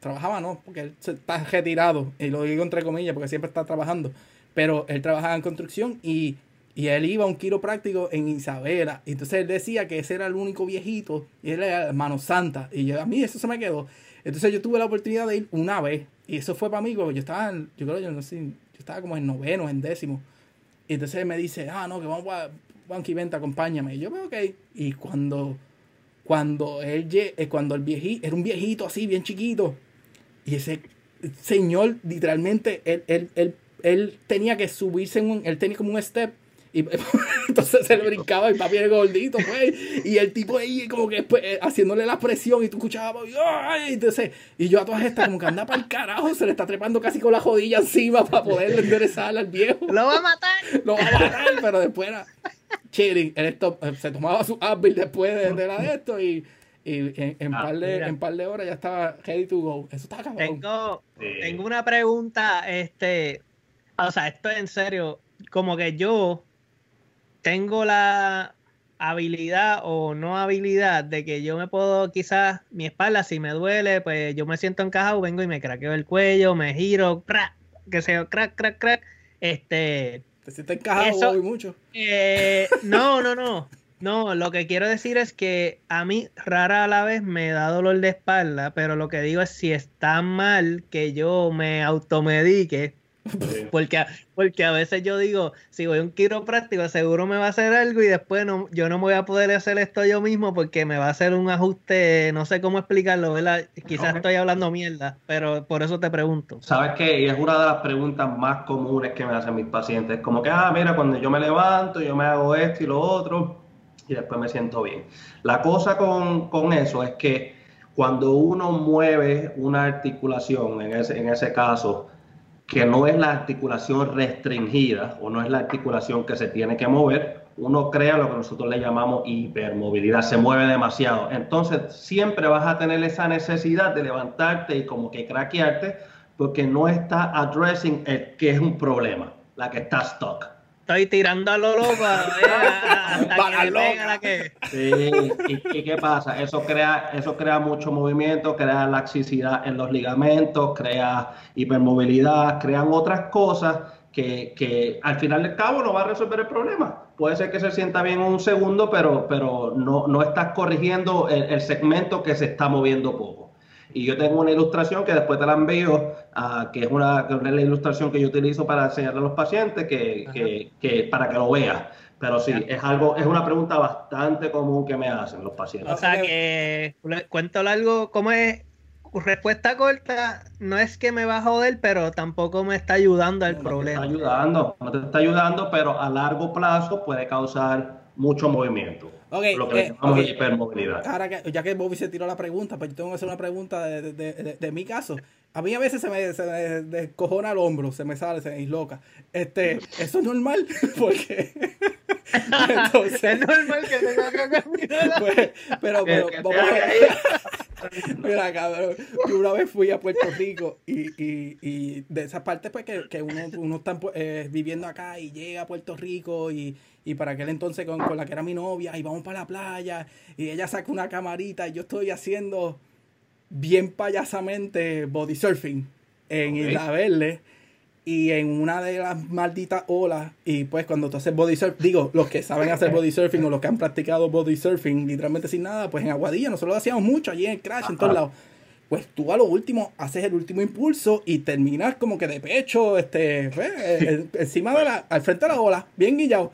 Speaker 2: Trabajaba, ¿no? Porque él está retirado, y lo digo entre comillas, porque siempre está trabajando, pero él trabajaba en construcción y y él iba a un quiropráctico en Isabela. Y entonces él decía que ese era el único viejito. Y él era hermano santa. Y yo, a mí eso se me quedó. Entonces yo tuve la oportunidad de ir una vez. Y eso fue para mí, porque yo estaba, yo creo, yo no sé, yo estaba como en noveno, en décimo. Y entonces él me dice, ah, no, que vamos a Banqui Venta, acompáñame. Y yo, ok. Y cuando, cuando él, eh, cuando el viejito, era un viejito así, bien chiquito. Y ese señor, literalmente, él, él, él, él tenía que subirse en un, él tenía como un step y [LAUGHS] entonces se le brincaba y papi era gordito, pues. Y el tipo ahí como que pues, eh, haciéndole la presión y tú escuchabas, ¡ay! Entonces, y yo a todas estas como que anda para el carajo, se le está trepando casi con la jodilla encima para poder enderezar al viejo.
Speaker 1: Lo va a matar.
Speaker 2: Lo va a matar, pero después era chilling. Eh, se tomaba su Advil después de, la de esto y, y en, ah, par de, en par de horas ya estaba ready to go. Eso está cabrón.
Speaker 1: Tengo, tengo una pregunta, este, o sea, esto es en serio, como que yo tengo la habilidad o no habilidad de que yo me puedo quizás mi espalda si me duele pues yo me siento encajado vengo y me craqueo el cuello me giro crack que sea crack crack crack este
Speaker 2: te sientes encajado mucho
Speaker 1: eh, no no no no lo que quiero decir es que a mí rara a la vez me da dolor de espalda pero lo que digo es si está mal que yo me automedique porque, porque a veces yo digo, si voy a un quiropráctico, seguro me va a hacer algo y después no, yo no voy a poder hacer esto yo mismo porque me va a hacer un ajuste, no sé cómo explicarlo, ¿verdad? Quizás estoy hablando mierda, pero por eso te pregunto.
Speaker 4: ¿Sabes qué? Y es una de las preguntas más comunes que me hacen mis pacientes. Como que, ah, mira, cuando yo me levanto, yo me hago esto y lo otro y después me siento bien. La cosa con, con eso es que cuando uno mueve una articulación, en ese, en ese caso, que no es la articulación restringida o no es la articulación que se tiene que mover, uno crea lo que nosotros le llamamos hipermovilidad, se mueve demasiado. Entonces siempre vas a tener esa necesidad de levantarte y como que craquearte porque no está addressing el que es un problema, la que está stuck
Speaker 1: estoy tirando a lo loco
Speaker 4: hasta que Sí, ¿Y, qué pasa? Eso crea, eso crea mucho movimiento, crea laxicidad en los ligamentos, crea hipermovilidad, crean otras cosas que, que, al final del cabo no va a resolver el problema. Puede ser que se sienta bien un segundo, pero, pero no, no estás corrigiendo el, el segmento que se está moviendo poco. Y yo tengo una ilustración que después te la envío, uh, que es una, la ilustración que yo utilizo para enseñarle a los pacientes que, que, que para que lo veas. Pero sí, es algo, es una pregunta bastante común que me hacen los pacientes.
Speaker 1: O sea que, cuento algo, ¿cómo es? Respuesta corta, no es que me va a joder, pero tampoco me está ayudando al problema.
Speaker 4: Te está ayudando, no te está ayudando, pero a largo plazo puede causar mucho movimiento.
Speaker 2: Okay, lo que eh, llamamos hipermovilidad. Ahora que, ya que Bobby se tiró la pregunta, pues yo tengo que hacer una pregunta de, de, de, de mi caso. A mí a veces se me, se me descojona el hombro, se me sale, se me disloca. Este, ¿Eso es normal? [LAUGHS] Porque [LAUGHS] Entonces, es normal que tenga que caminar. [LAUGHS] Pues, pero, pero, vamos a Mira, cabrón, yo una vez fui a Puerto Rico y, y, y de esa parte pues que, que uno, uno está eh, viviendo acá y llega a Puerto Rico y, y para aquel entonces con, con, la que era mi novia y vamos para la playa y ella saca una camarita y yo estoy haciendo bien payasamente body surfing en Isla Verde y en una de las malditas olas, y pues cuando tú haces body surfing, digo, los que saben hacer body surfing o los que han practicado body surfing literalmente sin nada, pues en Aguadilla nosotros lo hacíamos mucho allí en el crash, en todos lados. Pues tú a lo último haces el último impulso y terminas como que de pecho, este, pues, [LAUGHS] encima de la, al frente de la ola, bien guillado.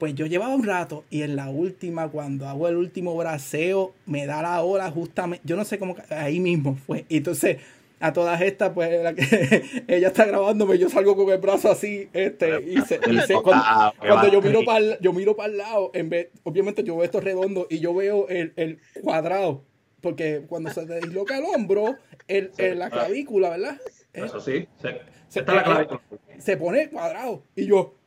Speaker 2: Pues yo llevaba un rato y en la última, cuando hago el último braceo, me da la ola justamente, yo no sé cómo, ahí mismo fue. Y entonces a todas estas, pues la que, [LAUGHS] ella está grabándome, yo salgo con el brazo así, este, y se, cuando, yo miro para yo miro para el lado, en vez, obviamente yo veo esto redondo y yo veo el, el cuadrado, porque cuando se disloca el hombro, el, la clavícula, ¿verdad?
Speaker 4: Eso sí,
Speaker 2: se, se, se pone cuadrado y yo,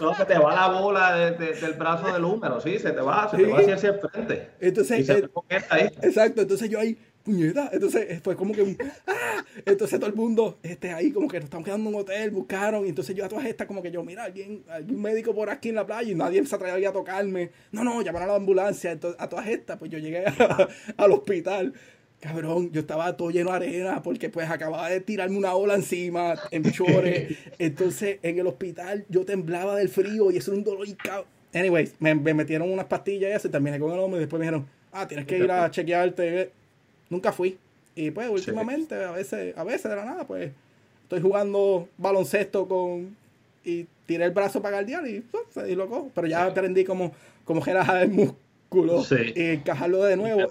Speaker 4: entonces te va la bola del brazo del húmero, sí, se te va, se te va hacia, el frente.
Speaker 2: Entonces, eh, exacto, entonces yo ahí, puñeta, entonces fue como que ¡ah! entonces todo el mundo este, ahí como que nos estamos quedando en un hotel, buscaron, y entonces yo a todas estas como que yo, mira, alguien, algún médico por aquí en la playa y nadie se atrevía a tocarme, no, no, llamaron a la ambulancia, entonces, a todas estas, pues yo llegué [LAUGHS] al hospital Cabrón, yo estaba todo lleno de arena porque pues acababa de tirarme una ola encima en chores. [LAUGHS] Entonces en el hospital yo temblaba del frío y eso era un dolor y. Anyways, me, metieron unas pastillas y eso, terminé con el hombro y después me dijeron, ah, tienes que ir a chequearte. Nunca fui. Y pues últimamente, a veces, a veces de la nada, pues estoy jugando baloncesto con y tiré el brazo para guardiar y, pues, y lo Pero ya aprendí como, como el músculo y encajarlo de nuevo.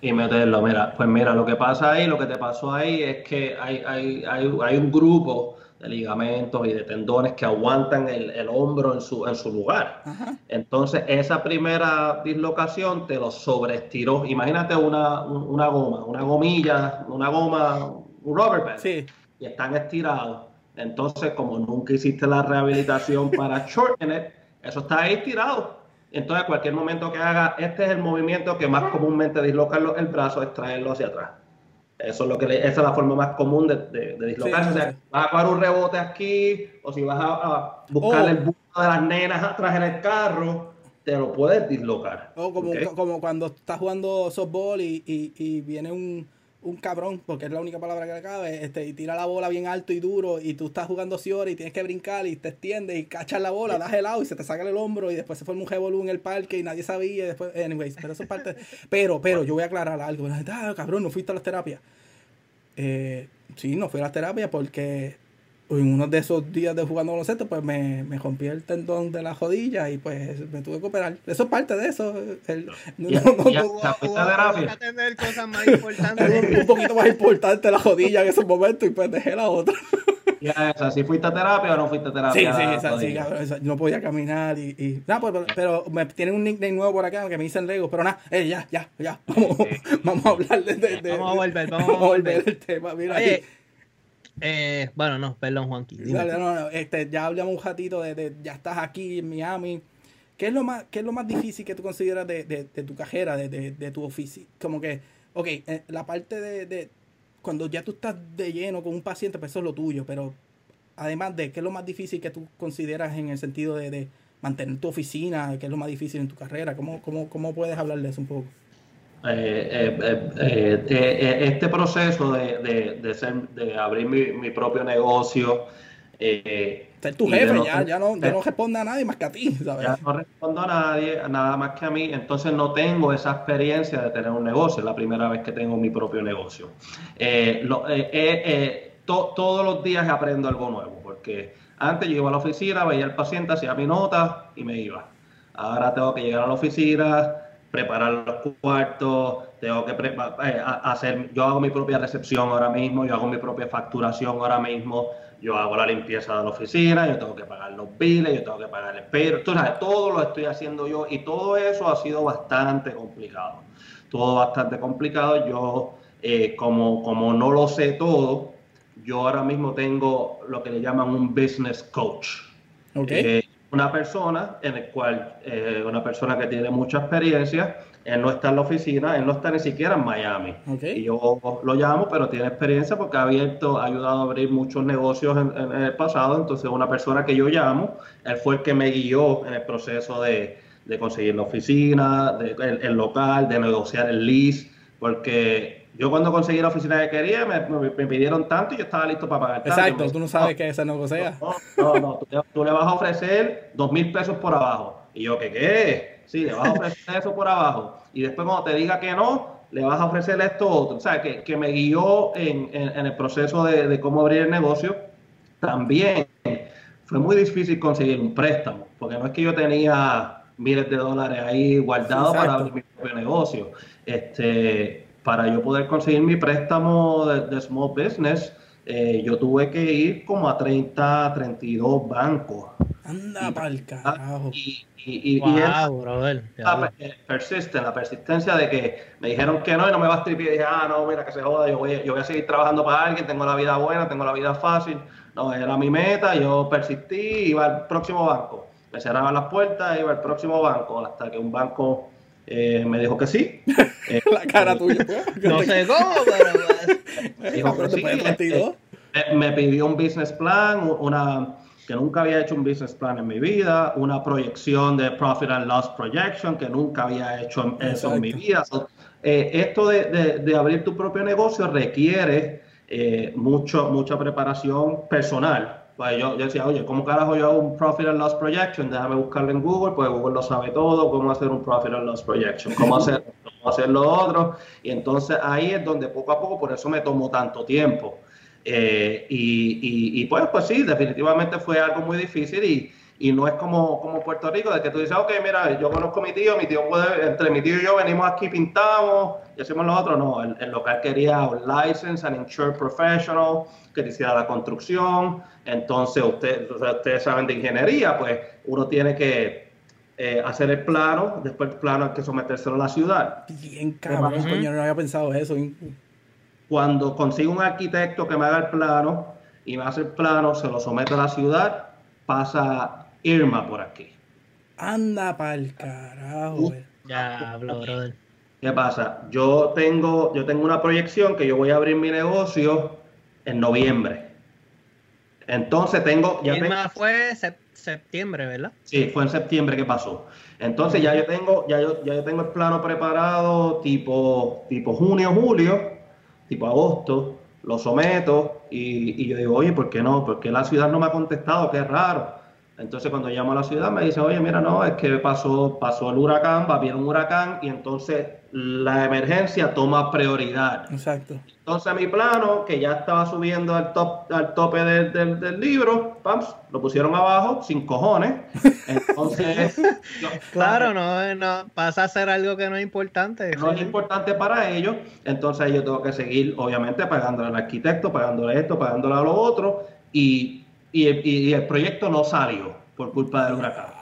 Speaker 4: Y meterlo, Mira, pues mira, lo que pasa ahí, lo que te pasó ahí es que hay, hay, hay, hay un grupo de ligamentos y de tendones que aguantan el, el hombro en su, en su lugar. Entonces, esa primera dislocación te lo sobreestiró. Imagínate una, una goma, una gomilla, una goma, un rubber band. Sí. Y están estirados. Entonces, como nunca hiciste la rehabilitación para [LAUGHS] shorten it, eso está ahí estirado. Entonces, a cualquier momento que haga, este es el movimiento que más comúnmente disloca el brazo, es traerlo hacia atrás. Eso es lo que esa es la forma más común de, de, dislocarse. o sea, vas a coger un rebote aquí, o si vas a, buscar oh. el busto de las nenas atrás en el carro, te lo puedes dislocar.
Speaker 2: O como, como cuando estás jugando softball y, y, y viene un, un cabrón, porque es la única palabra que le cabe, este, y tira la bola bien alto y duro, y tú estás jugando Ciore y tienes que brincar y te extiendes y cachas la bola, das el lado y se te saca el hombro y después se forma un revolú en el parque y nadie sabía, y después, anyways, pero eso es parte. Pero, pero, yo voy a aclarar algo. Ah, cabrón, no fuiste a las terapias. Eh, sí, no fui a las terapias porque en uno de esos días de jugando baloncesto, pues me, me rompí el tendón de la jodilla y pues me tuve que operar. Eso es parte de eso. El, no, ya, no, ya, no, tener cosas más importantes. [LAUGHS] un poquito más importante la jodilla en esos momentos y pues dejé la otra. [LAUGHS]
Speaker 4: Ya, o sea, si fuiste a terapia o no fuiste a terapia.
Speaker 2: Sí, sí, esa, sí cabrón, no podía caminar y, y nada, pues, pero, me tienen un nickname nuevo por acá que me dicen Lego, pero nada, eh, ya, ya, ya, [LAUGHS] vamos, vamos a hablar de, de,
Speaker 1: Vamos a volver, vamos, a volver del tema. Mira, Oye, eh, bueno, no, perdón, Juanqui.
Speaker 2: Dale, no, no, este, ya hablamos un ratito de, de, ya estás aquí en Miami. ¿Qué es lo más, qué es lo más difícil que tú consideras de, de, de tu cajera, de, de, tu oficio? Como que, ok, eh, la parte de, cuando ya tú estás de lleno con un paciente, pues eso es lo tuyo, pero además de, ¿qué es lo más difícil que tú consideras en el sentido de, mantener tu oficina? ¿Qué es lo más difícil en tu carrera? ¿Cómo, cómo, cómo puedes hablar de eso un poco?
Speaker 4: Eh, eh, eh, este proceso de, de, ser, de abrir mi, propio negocio.
Speaker 2: ser tu jefe, ya, ya, no, ya no responde a nadie más que a ti. ¿sabes?
Speaker 4: Ya no respondo a nadie, nada más que a mí, entonces no tengo esa experiencia de tener un negocio, es la primera vez que tengo mi propio negocio. todos los días aprendo algo nuevo, porque antes yo iba a la oficina, veía al paciente, hacía mi nota y me iba. Ahora tengo que llegar a la oficina, preparar los cuartos, tengo que eh, hacer, yo hago mi propia recepción ahora mismo, yo hago mi propia facturación ahora mismo, yo hago la limpieza de la oficina, yo tengo que pagar los biles, yo tengo que pagar el pero, todo lo estoy haciendo yo y todo eso ha sido bastante complicado, todo bastante complicado, yo eh, como, como no lo sé todo, yo ahora mismo tengo lo que le llaman un business coach. Okay. Eh, una persona en el cual, eh, una persona que tiene mucha experiencia, él no está en la oficina, él no está ni siquiera en Miami. Y yo lo llamo, pero tiene experiencia porque ha abierto, ha ayudado a abrir muchos negocios en, el pasado. Entonces, una persona que yo llamo, él fue el que me guió en el proceso de, conseguir la oficina, el, local, de negociar el lease, porque yo cuando conseguí la oficina que quería, me, pidieron tanto y yo estaba listo para pagar
Speaker 2: tanto. Exacto, tú no sabes qué esa negocia.
Speaker 4: No, no, no, tú, tú, le vas a ofrecer dos mil pesos por abajo. Y yo, ¿qué qué? Sí, le vas a ofrecer [LAUGHS] eso por abajo. Y después cuando te diga que no, le vas a ofrecer esto otro. O sea, que, que me guió en, en, el proceso de, de, cómo abrir el negocio. También fue muy difícil conseguir un préstamo, porque no es que yo tenía miles de dólares ahí guardados para abrir mi propio negocio. Este, para yo poder conseguir mi préstamo de, de small business, eh, yo tuve que ir como a 30, 32 bancos.
Speaker 2: Anda pa'l carajo.
Speaker 4: Y, y, y, wow, brother, la, persiste, la persistencia de que me dijeron que no y no me va a. Y dije, ah, no, mira, que se joda, yo voy, yo voy a seguir trabajando para alguien, tengo la vida buena, tengo la vida fácil. No, era mi meta, yo persistí, iba al próximo banco. Me cerraban las puertas, iba al próximo banco, hasta que un banco eh, me dijo que sí. [LAUGHS]
Speaker 2: Eh, la cara tuya. [LAUGHS]
Speaker 1: no sé cómo, pero... [LAUGHS]
Speaker 4: dijo que sí. Eh, me pidió un business plan, una que nunca había hecho un business plan en mi vida, una proyección de profit and loss projection, que nunca había hecho eso en mi vida. Eh, esto de, de, abrir tu propio negocio requiere eh, mucho, mucha preparación personal. Pues yo, yo, decía, oye, ¿cómo carajo yo hago un profit and loss projection? Déjame buscarlo en Google, pues Google lo sabe todo, cómo hacer un profit and loss projection, cómo hacer, [LAUGHS] cómo hacer lo otro. Y entonces ahí es donde poco a poco, por eso me tomó tanto tiempo. Eh, y, y, pues, pues sí, definitivamente fue algo muy difícil y, y, no es como, como Puerto Rico, de que tú dices, ok, mira, yo conozco a mi tío, mi tío puede, entre mi tío y yo venimos aquí, pintamos y hacemos lo otro. No, el, local quería un license, an insured professional, que te hiciera la construcción. Entonces, usted, ustedes saben de ingeniería, pues uno tiene que eh, hacer el plano, después el plano hay que sometérselo a la ciudad.
Speaker 2: Bien cabrón, coño, no había pensado eso.
Speaker 4: Cuando consigo un arquitecto que me haga el plano y me hace el plano, se lo somete a la ciudad, pasa Irma por aquí.
Speaker 2: Anda pa'l carajo.
Speaker 1: ya hablo, brother.
Speaker 4: ¿Qué pasa? Yo tengo, yo tengo una proyección que yo voy a abrir mi negocio en noviembre. Entonces tengo.
Speaker 1: Ya Irma fue septiembre, ¿verdad?
Speaker 4: Sí, fue en septiembre que pasó. Entonces ya yo tengo, ya yo, ya yo tengo el plano preparado tipo, tipo junio, julio tipo agosto, lo someto y, yo digo, oye, ¿por qué no? Porque la ciudad no me ha contestado? Qué raro. Entonces cuando llamo a la ciudad me dice, oye, mira, no, es que pasó, pasó el huracán, va a haber un huracán y entonces la emergencia toma prioridad.
Speaker 2: Exacto.
Speaker 4: Entonces mi plano, que ya estaba subiendo al, top, al tope del, libro, pams, lo pusieron abajo, sin cojones. Entonces... [LAUGHS]
Speaker 1: claro, no, no, pasa a ser algo que no es importante.
Speaker 4: No es importante para ellos. Entonces yo tengo que seguir, obviamente, pagándole al arquitecto, pagándole esto, pagándole a lo otro. Y, y el proyecto no salió por culpa del huracán.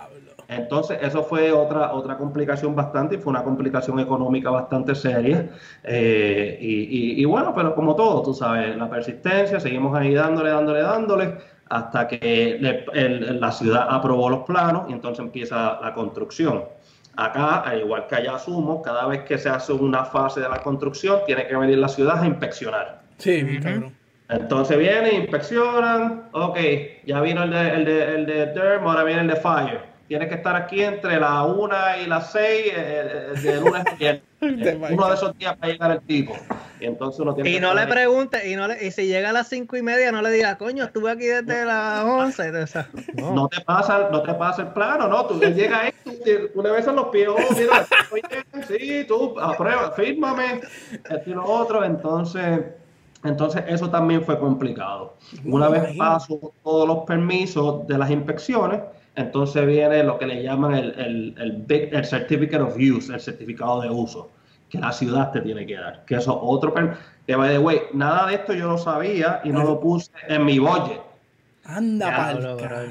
Speaker 4: Entonces, eso fue otra, otra complicación bastante y fue una complicación económica bastante seria. Eh, y, bueno, pero como todo, tú sabes, la persistencia, seguimos ahí dándole, dándole, dándole, hasta que la ciudad aprobó los planos y entonces empieza la construcción. Acá, al igual que allá asumo, cada vez que se hace una fase de la construcción, tiene que venir la ciudad a inspeccionar.
Speaker 2: Sí, cabrón.
Speaker 4: Entonces vienen, inspeccionan, ok, ya vino el de, el de, el de Derm, ahora viene el de Fire tienes que estar aquí entre la 1 y las 6 eh, eh, de lunes a viernes. [LAUGHS] Uno de esos días para llegar el tipo. Y entonces uno tiene
Speaker 1: y no le pregunte, y, no le, y si llega a las 5 y media, no le digas, coño, estuve aquí desde las 11.
Speaker 4: no. te pasa, no te pasa el plano, ¿no? Tú llegas ahí, tú, tú, le besas los pies, oh, mira, sí, tú, aprueba, fírmame, esto y lo otro. Entonces, entonces eso también fue complicado. Una vez paso todos los permisos de las inspecciones, entonces viene lo que le llaman el, el, el, el, Certificate of Use, el certificado de uso, que la ciudad te tiene que dar. Que eso otro. Que by the way, nada de esto yo lo sabía y no lo puse en mi budget.
Speaker 2: Anda,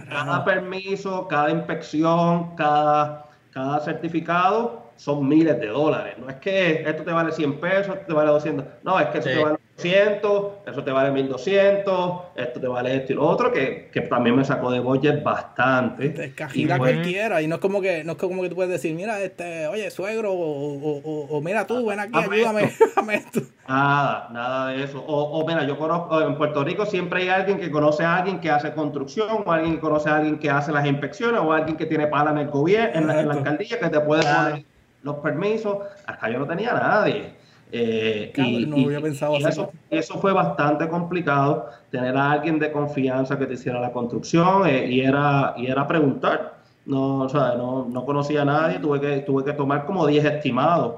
Speaker 4: Cada permiso, cada inspección, cada, cada certificado son miles de dólares. No es que esto te vale 100 pesos, esto te vale 200. No, es que esto te vale 200, eso te vale 1200, esto te vale esto y lo otro, que, que también me sacó de budget bastante.
Speaker 2: Te cajita cualquiera, y no es como que no es como que tú puedes decir, mira, este, oye, suegro, o, o, o mira tú, ven aquí, ayúdame, ayúdame [LAUGHS] esto.
Speaker 4: Nada, nada de eso. O, o, mira, yo conozco, en Puerto Rico siempre hay alguien que conoce a alguien que hace construcción, o alguien que conoce a alguien que hace las inspecciones, o alguien que tiene pala en el gobierno, en la, en la alcaldía, que te puede poner los permisos. Acá yo no tenía a nadie. Eh, y, no había pensado eso, eso, fue bastante complicado, tener a alguien de confianza que te hiciera la construcción eh, y, era, y era preguntar. No, o sea, no, no, conocía a nadie, tuve que, tuve que tomar como 10 estimados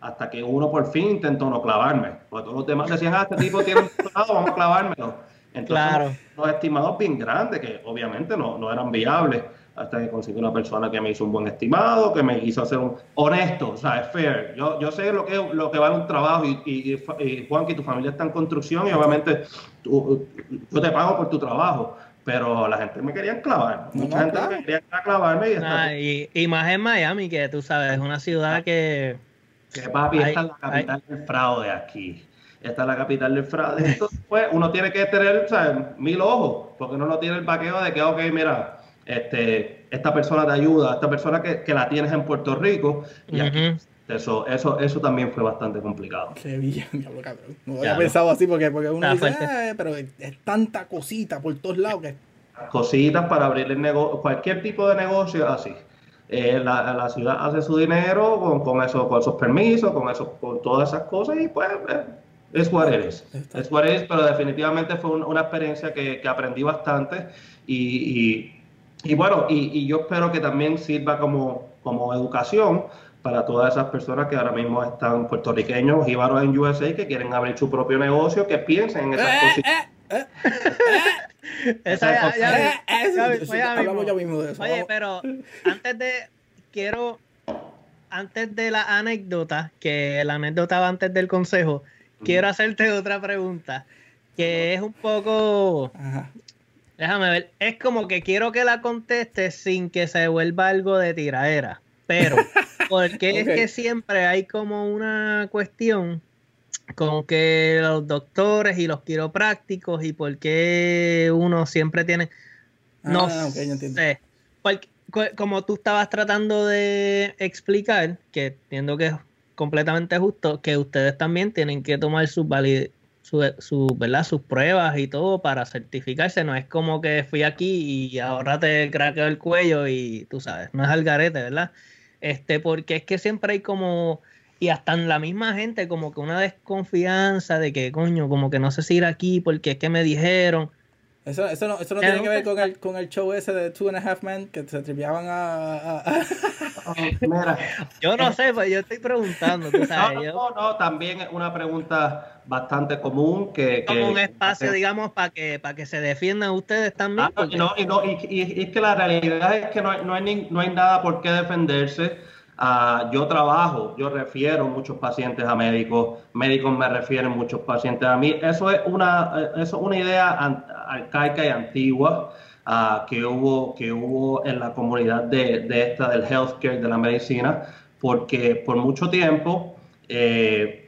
Speaker 4: hasta que uno por fin intentó no clavarme. Porque todos los demás decían, ah, este tipo tiene un lado, vamos a clavármelo. Entonces, claro. los estimados bien grandes, que obviamente no, no eran viables hasta que conseguí una persona que me hizo un buen estimado, que me hizo hacer un honesto, o sea, es fair. Yo, yo sé lo que, lo que vale un trabajo y, y, Juan, que tu familia está en construcción y obviamente tú, yo te pago por tu trabajo. Pero la gente me quería clavar. Mucha gente me quería clavarme. Y,
Speaker 1: ah, y, y, más en Miami, que tú sabes, es una ciudad que.
Speaker 4: Que papi, esta es la capital del fraude aquí. Esta es la capital del fraude. Entonces, pues, uno tiene que tener, ¿sabes? Mil ojos, porque uno no tiene el vaqueo de que, ok, mira, este, esta persona te ayuda, esta persona que, que la tienes en Puerto Rico, y eso, eso, eso también fue bastante complicado.
Speaker 2: Qué bien, [LAUGHS] cabrón. No había pensado así porque, porque uno dice, eh, pero es, tanta cosita por todos lados que...
Speaker 4: Cositas para abrir el negocio, cualquier tipo de negocio así. Eh, la, la, ciudad hace su dinero con, con, eso, con esos permisos, con, eso, con todas esas cosas y pues eh, es what it is. Es what it is, pero definitivamente fue una experiencia que, que aprendí bastante y y bueno, y, yo espero que también sirva como, como educación para todas esas personas que ahora mismo están puertorriqueños, y jíbaros en USA, que quieren abrir su propio negocio, que piensen en esas eh, cosas. Eh,
Speaker 1: eh, Esa ya, mismo. Oye, pero antes de, quiero, antes de la anécdota, que la anécdota va antes del consejo, quiero hacerte otra pregunta, que es un poco, Ajá. Déjame ver. Es como que quiero que la contestes sin que se vuelva algo de tiradera. Pero, [LAUGHS] porque es que siempre hay como una cuestión con que los doctores y los quiroprácticos y por qué uno siempre tiene. No ah, sé. como tú estabas tratando de explicar, que entiendo que es completamente justo, que ustedes también tienen que tomar sus validez su, ¿verdad? sus pruebas y todo para certificarse. No es como que fui aquí y ahora te craqueo el cuello y tú sabes, no es al garete, ¿verdad? Este, porque es que siempre hay como, y hasta en la misma gente, como que una desconfianza de que, coño, como que no sé si ir aquí porque es que me dijeron.
Speaker 2: Eso, eso no, eso no tiene que ver con el, con el show ese de Two and a Half Men que se tripeaban a. [LAUGHS]
Speaker 1: Yo no sé, pues yo estoy preguntando. ¿tú sabes?
Speaker 4: No, no, también es una pregunta bastante común que.
Speaker 1: Como un espacio, digamos, para que, para que se defiendan ustedes también.
Speaker 4: Ah, no, y, no, y, y, es que la realidad es que no hay, no hay, no hay nada por qué defenderse. Uh, yo trabajo, yo refiero muchos pacientes a médicos, médicos me refieren muchos pacientes a mí. Eso es una, eso es una idea arcaica y antigua uh, que, hubo, que hubo en la comunidad de, de, esta del healthcare, de la medicina, porque por mucho tiempo eh,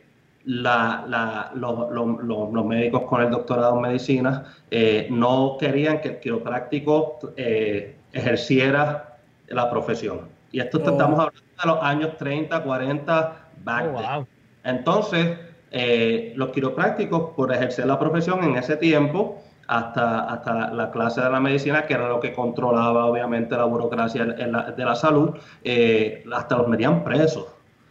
Speaker 4: la, la, los, los, los, médicos con el doctorado en medicina eh, no querían que el quiropráctico eh, ejerciera la profesión. Y esto oh. estamos hablando de los años 30, 40, back oh, Entonces, eh, los quiroprácticos, por ejercer la profesión en ese tiempo, hasta, hasta la, clase de la medicina, que era lo que controlaba obviamente la burocracia de la salud, eh, hasta los metían presos.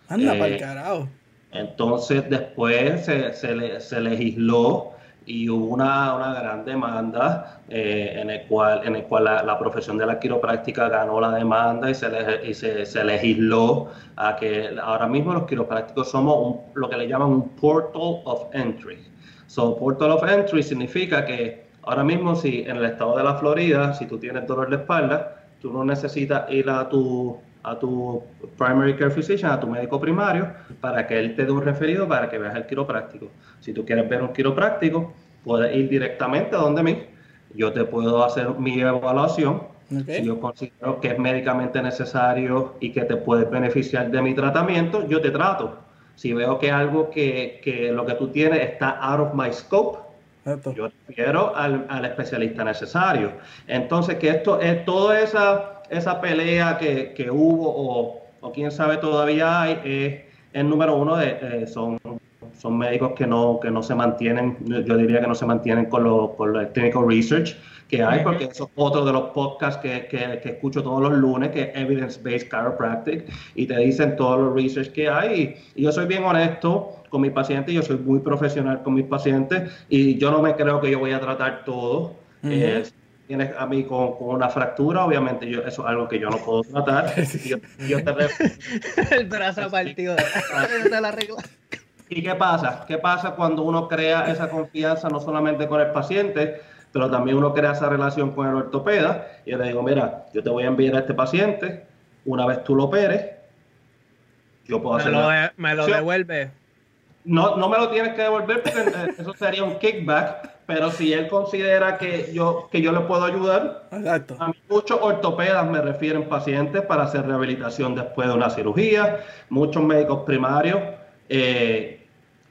Speaker 2: Anda, eh, carajo.
Speaker 4: Entonces después se, se, se legisló y hubo una, una gran demanda eh, en el cual, en el cual la, profesión de la quiropráctica ganó la demanda y se, y se, se, legisló a que ahora mismo los quiroprácticos somos lo que le llaman un portal of entry. So, portal of entry significa que ahora mismo si en el estado de la Florida, si tú tienes dolor de espalda, tú no necesitas ir a tu a tu primary care physician, a tu médico primario, para que él te dé un referido para que veas el quiropráctico. Si tú quieres ver un quiropráctico, puedes ir directamente a donde mí. Yo te puedo hacer mi evaluación Si yo considero que es médicamente necesario y que te puedes beneficiar de mi tratamiento, yo te trato. Si veo que algo que, que lo que tú tienes está out of my scope, yo refiero al, al, especialista necesario. Entonces, que esto es toda esa, esa pelea que, que hubo o, o, quién sabe todavía hay, es el número uno de, eh, son son médicos que no, que no se mantienen, yo diría que no se mantienen con, lo, con el clinical research que hay, porque eso es otro de los podcasts que, que, que escucho todos los lunes, que es Evidence Based Chiropractic, y te dicen todos los research que hay. Y, yo soy bien honesto con mis pacientes, yo soy muy profesional con mis pacientes, y yo no me creo que yo voy a tratar todo. Eh, tienes a mí con, con, una fractura, obviamente yo, eso es algo que yo no puedo tratar. [LAUGHS] Yo, yo te [LAUGHS]
Speaker 1: el brazo partido [LAUGHS] de la regla.
Speaker 4: ¿Y qué pasa? ¿Qué pasa cuando uno crea esa confianza no solamente con el paciente, pero también uno crea esa relación con el ortopeda? Y yo le digo, mira, yo te voy a enviar a este paciente, una vez tú lo operes, yo puedo hacer...
Speaker 1: Me lo devuelve.
Speaker 4: No, no me lo tienes que devolver porque eh, eso sería un kickback, pero si él considera que yo, que yo le puedo ayudar,
Speaker 2: Exacto.
Speaker 4: a mí muchos ortopedas me refieren pacientes para hacer rehabilitación después de una cirugía, muchos médicos primarios. Eh,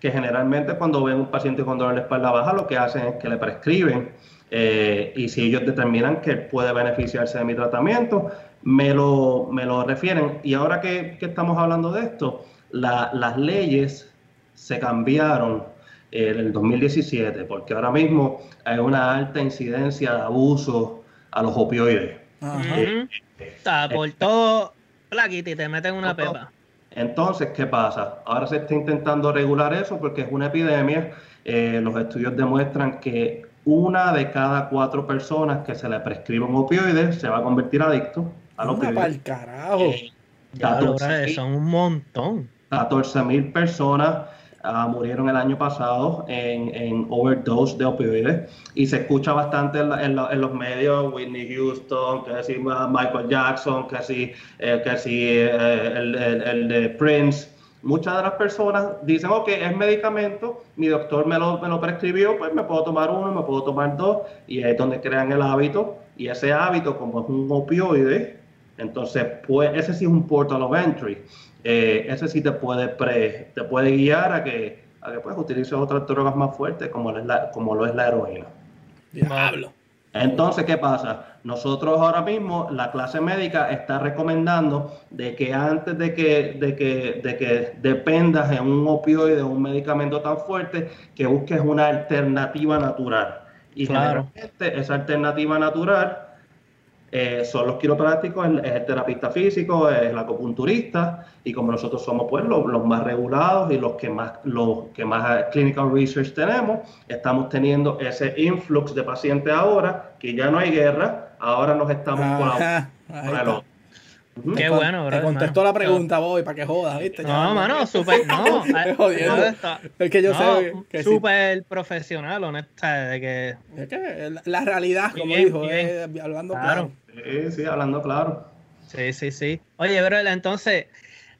Speaker 4: que generalmente cuando ven un paciente con dolor de espalda baja, lo que hacen es que le prescriben eh, y si ellos determinan que puede beneficiarse de mi tratamiento, me lo, me lo refieren. Y ahora que, que estamos hablando de esto, la, las leyes se cambiaron en el 2017, porque ahora mismo hay una alta incidencia de abuso a los opioides.
Speaker 1: Eh, Está por todo, plaquita y te meten una pepa.
Speaker 4: Entonces, ¿qué pasa? Ahora se está intentando regular eso porque es una epidemia. Eh, los estudios demuestran que una de cada cuatro personas que se le prescribe un opioide se va a convertir adicto a los
Speaker 2: opioides. el carajo!
Speaker 1: Eh, son un montón.
Speaker 4: 14 mil personas uh, murieron el año pasado en, en, overdose de opioides. Y se escucha bastante en, en, en, los medios, Whitney Houston, que si Michael Jackson, que si, eh, que si eh, el, el, el, de Prince. Muchas de las personas dicen, ok, es medicamento, mi doctor me lo, me lo prescribió, pues me puedo tomar uno, me puedo tomar dos, y es donde crean el hábito, y ese hábito, como es un opioide, entonces, pues, ese sí es un portal of entry eh, ese sí te puede, pre, te puede guiar a que, a que pues, utilices otras drogas más fuertes como, la, como lo es la heroína.
Speaker 2: Diablo.
Speaker 4: Entonces, ¿qué pasa? Nosotros ahora mismo, la clase médica está recomendando de que antes de que, de que, de que dependas de un opioide o un medicamento tan fuerte, que busques una alternativa natural. Y
Speaker 1: claro.
Speaker 4: esa alternativa natural eh, son los quiroprácticos, es el terapista físico, es el acupunturista, y como nosotros somos pues los, los, más regulados y los que más, los que más clinical research tenemos, estamos teniendo ese influx de pacientes ahora, que ya no hay guerra, ahora nos estamos
Speaker 1: por [LAUGHS] Qué bueno, bro.
Speaker 2: Te contestó la pregunta, voy, para que jodas, ¿viste?
Speaker 1: No, mano, [LAUGHS] súper. No,
Speaker 2: es que yo
Speaker 1: no,
Speaker 2: sé que
Speaker 1: súper sí. profesional, honesta, de que.
Speaker 2: Es que la realidad, como bien, dijo, es, hablando claro.
Speaker 4: claro. Sí, sí, hablando claro.
Speaker 1: Sí, sí, sí. Oye, bro, entonces,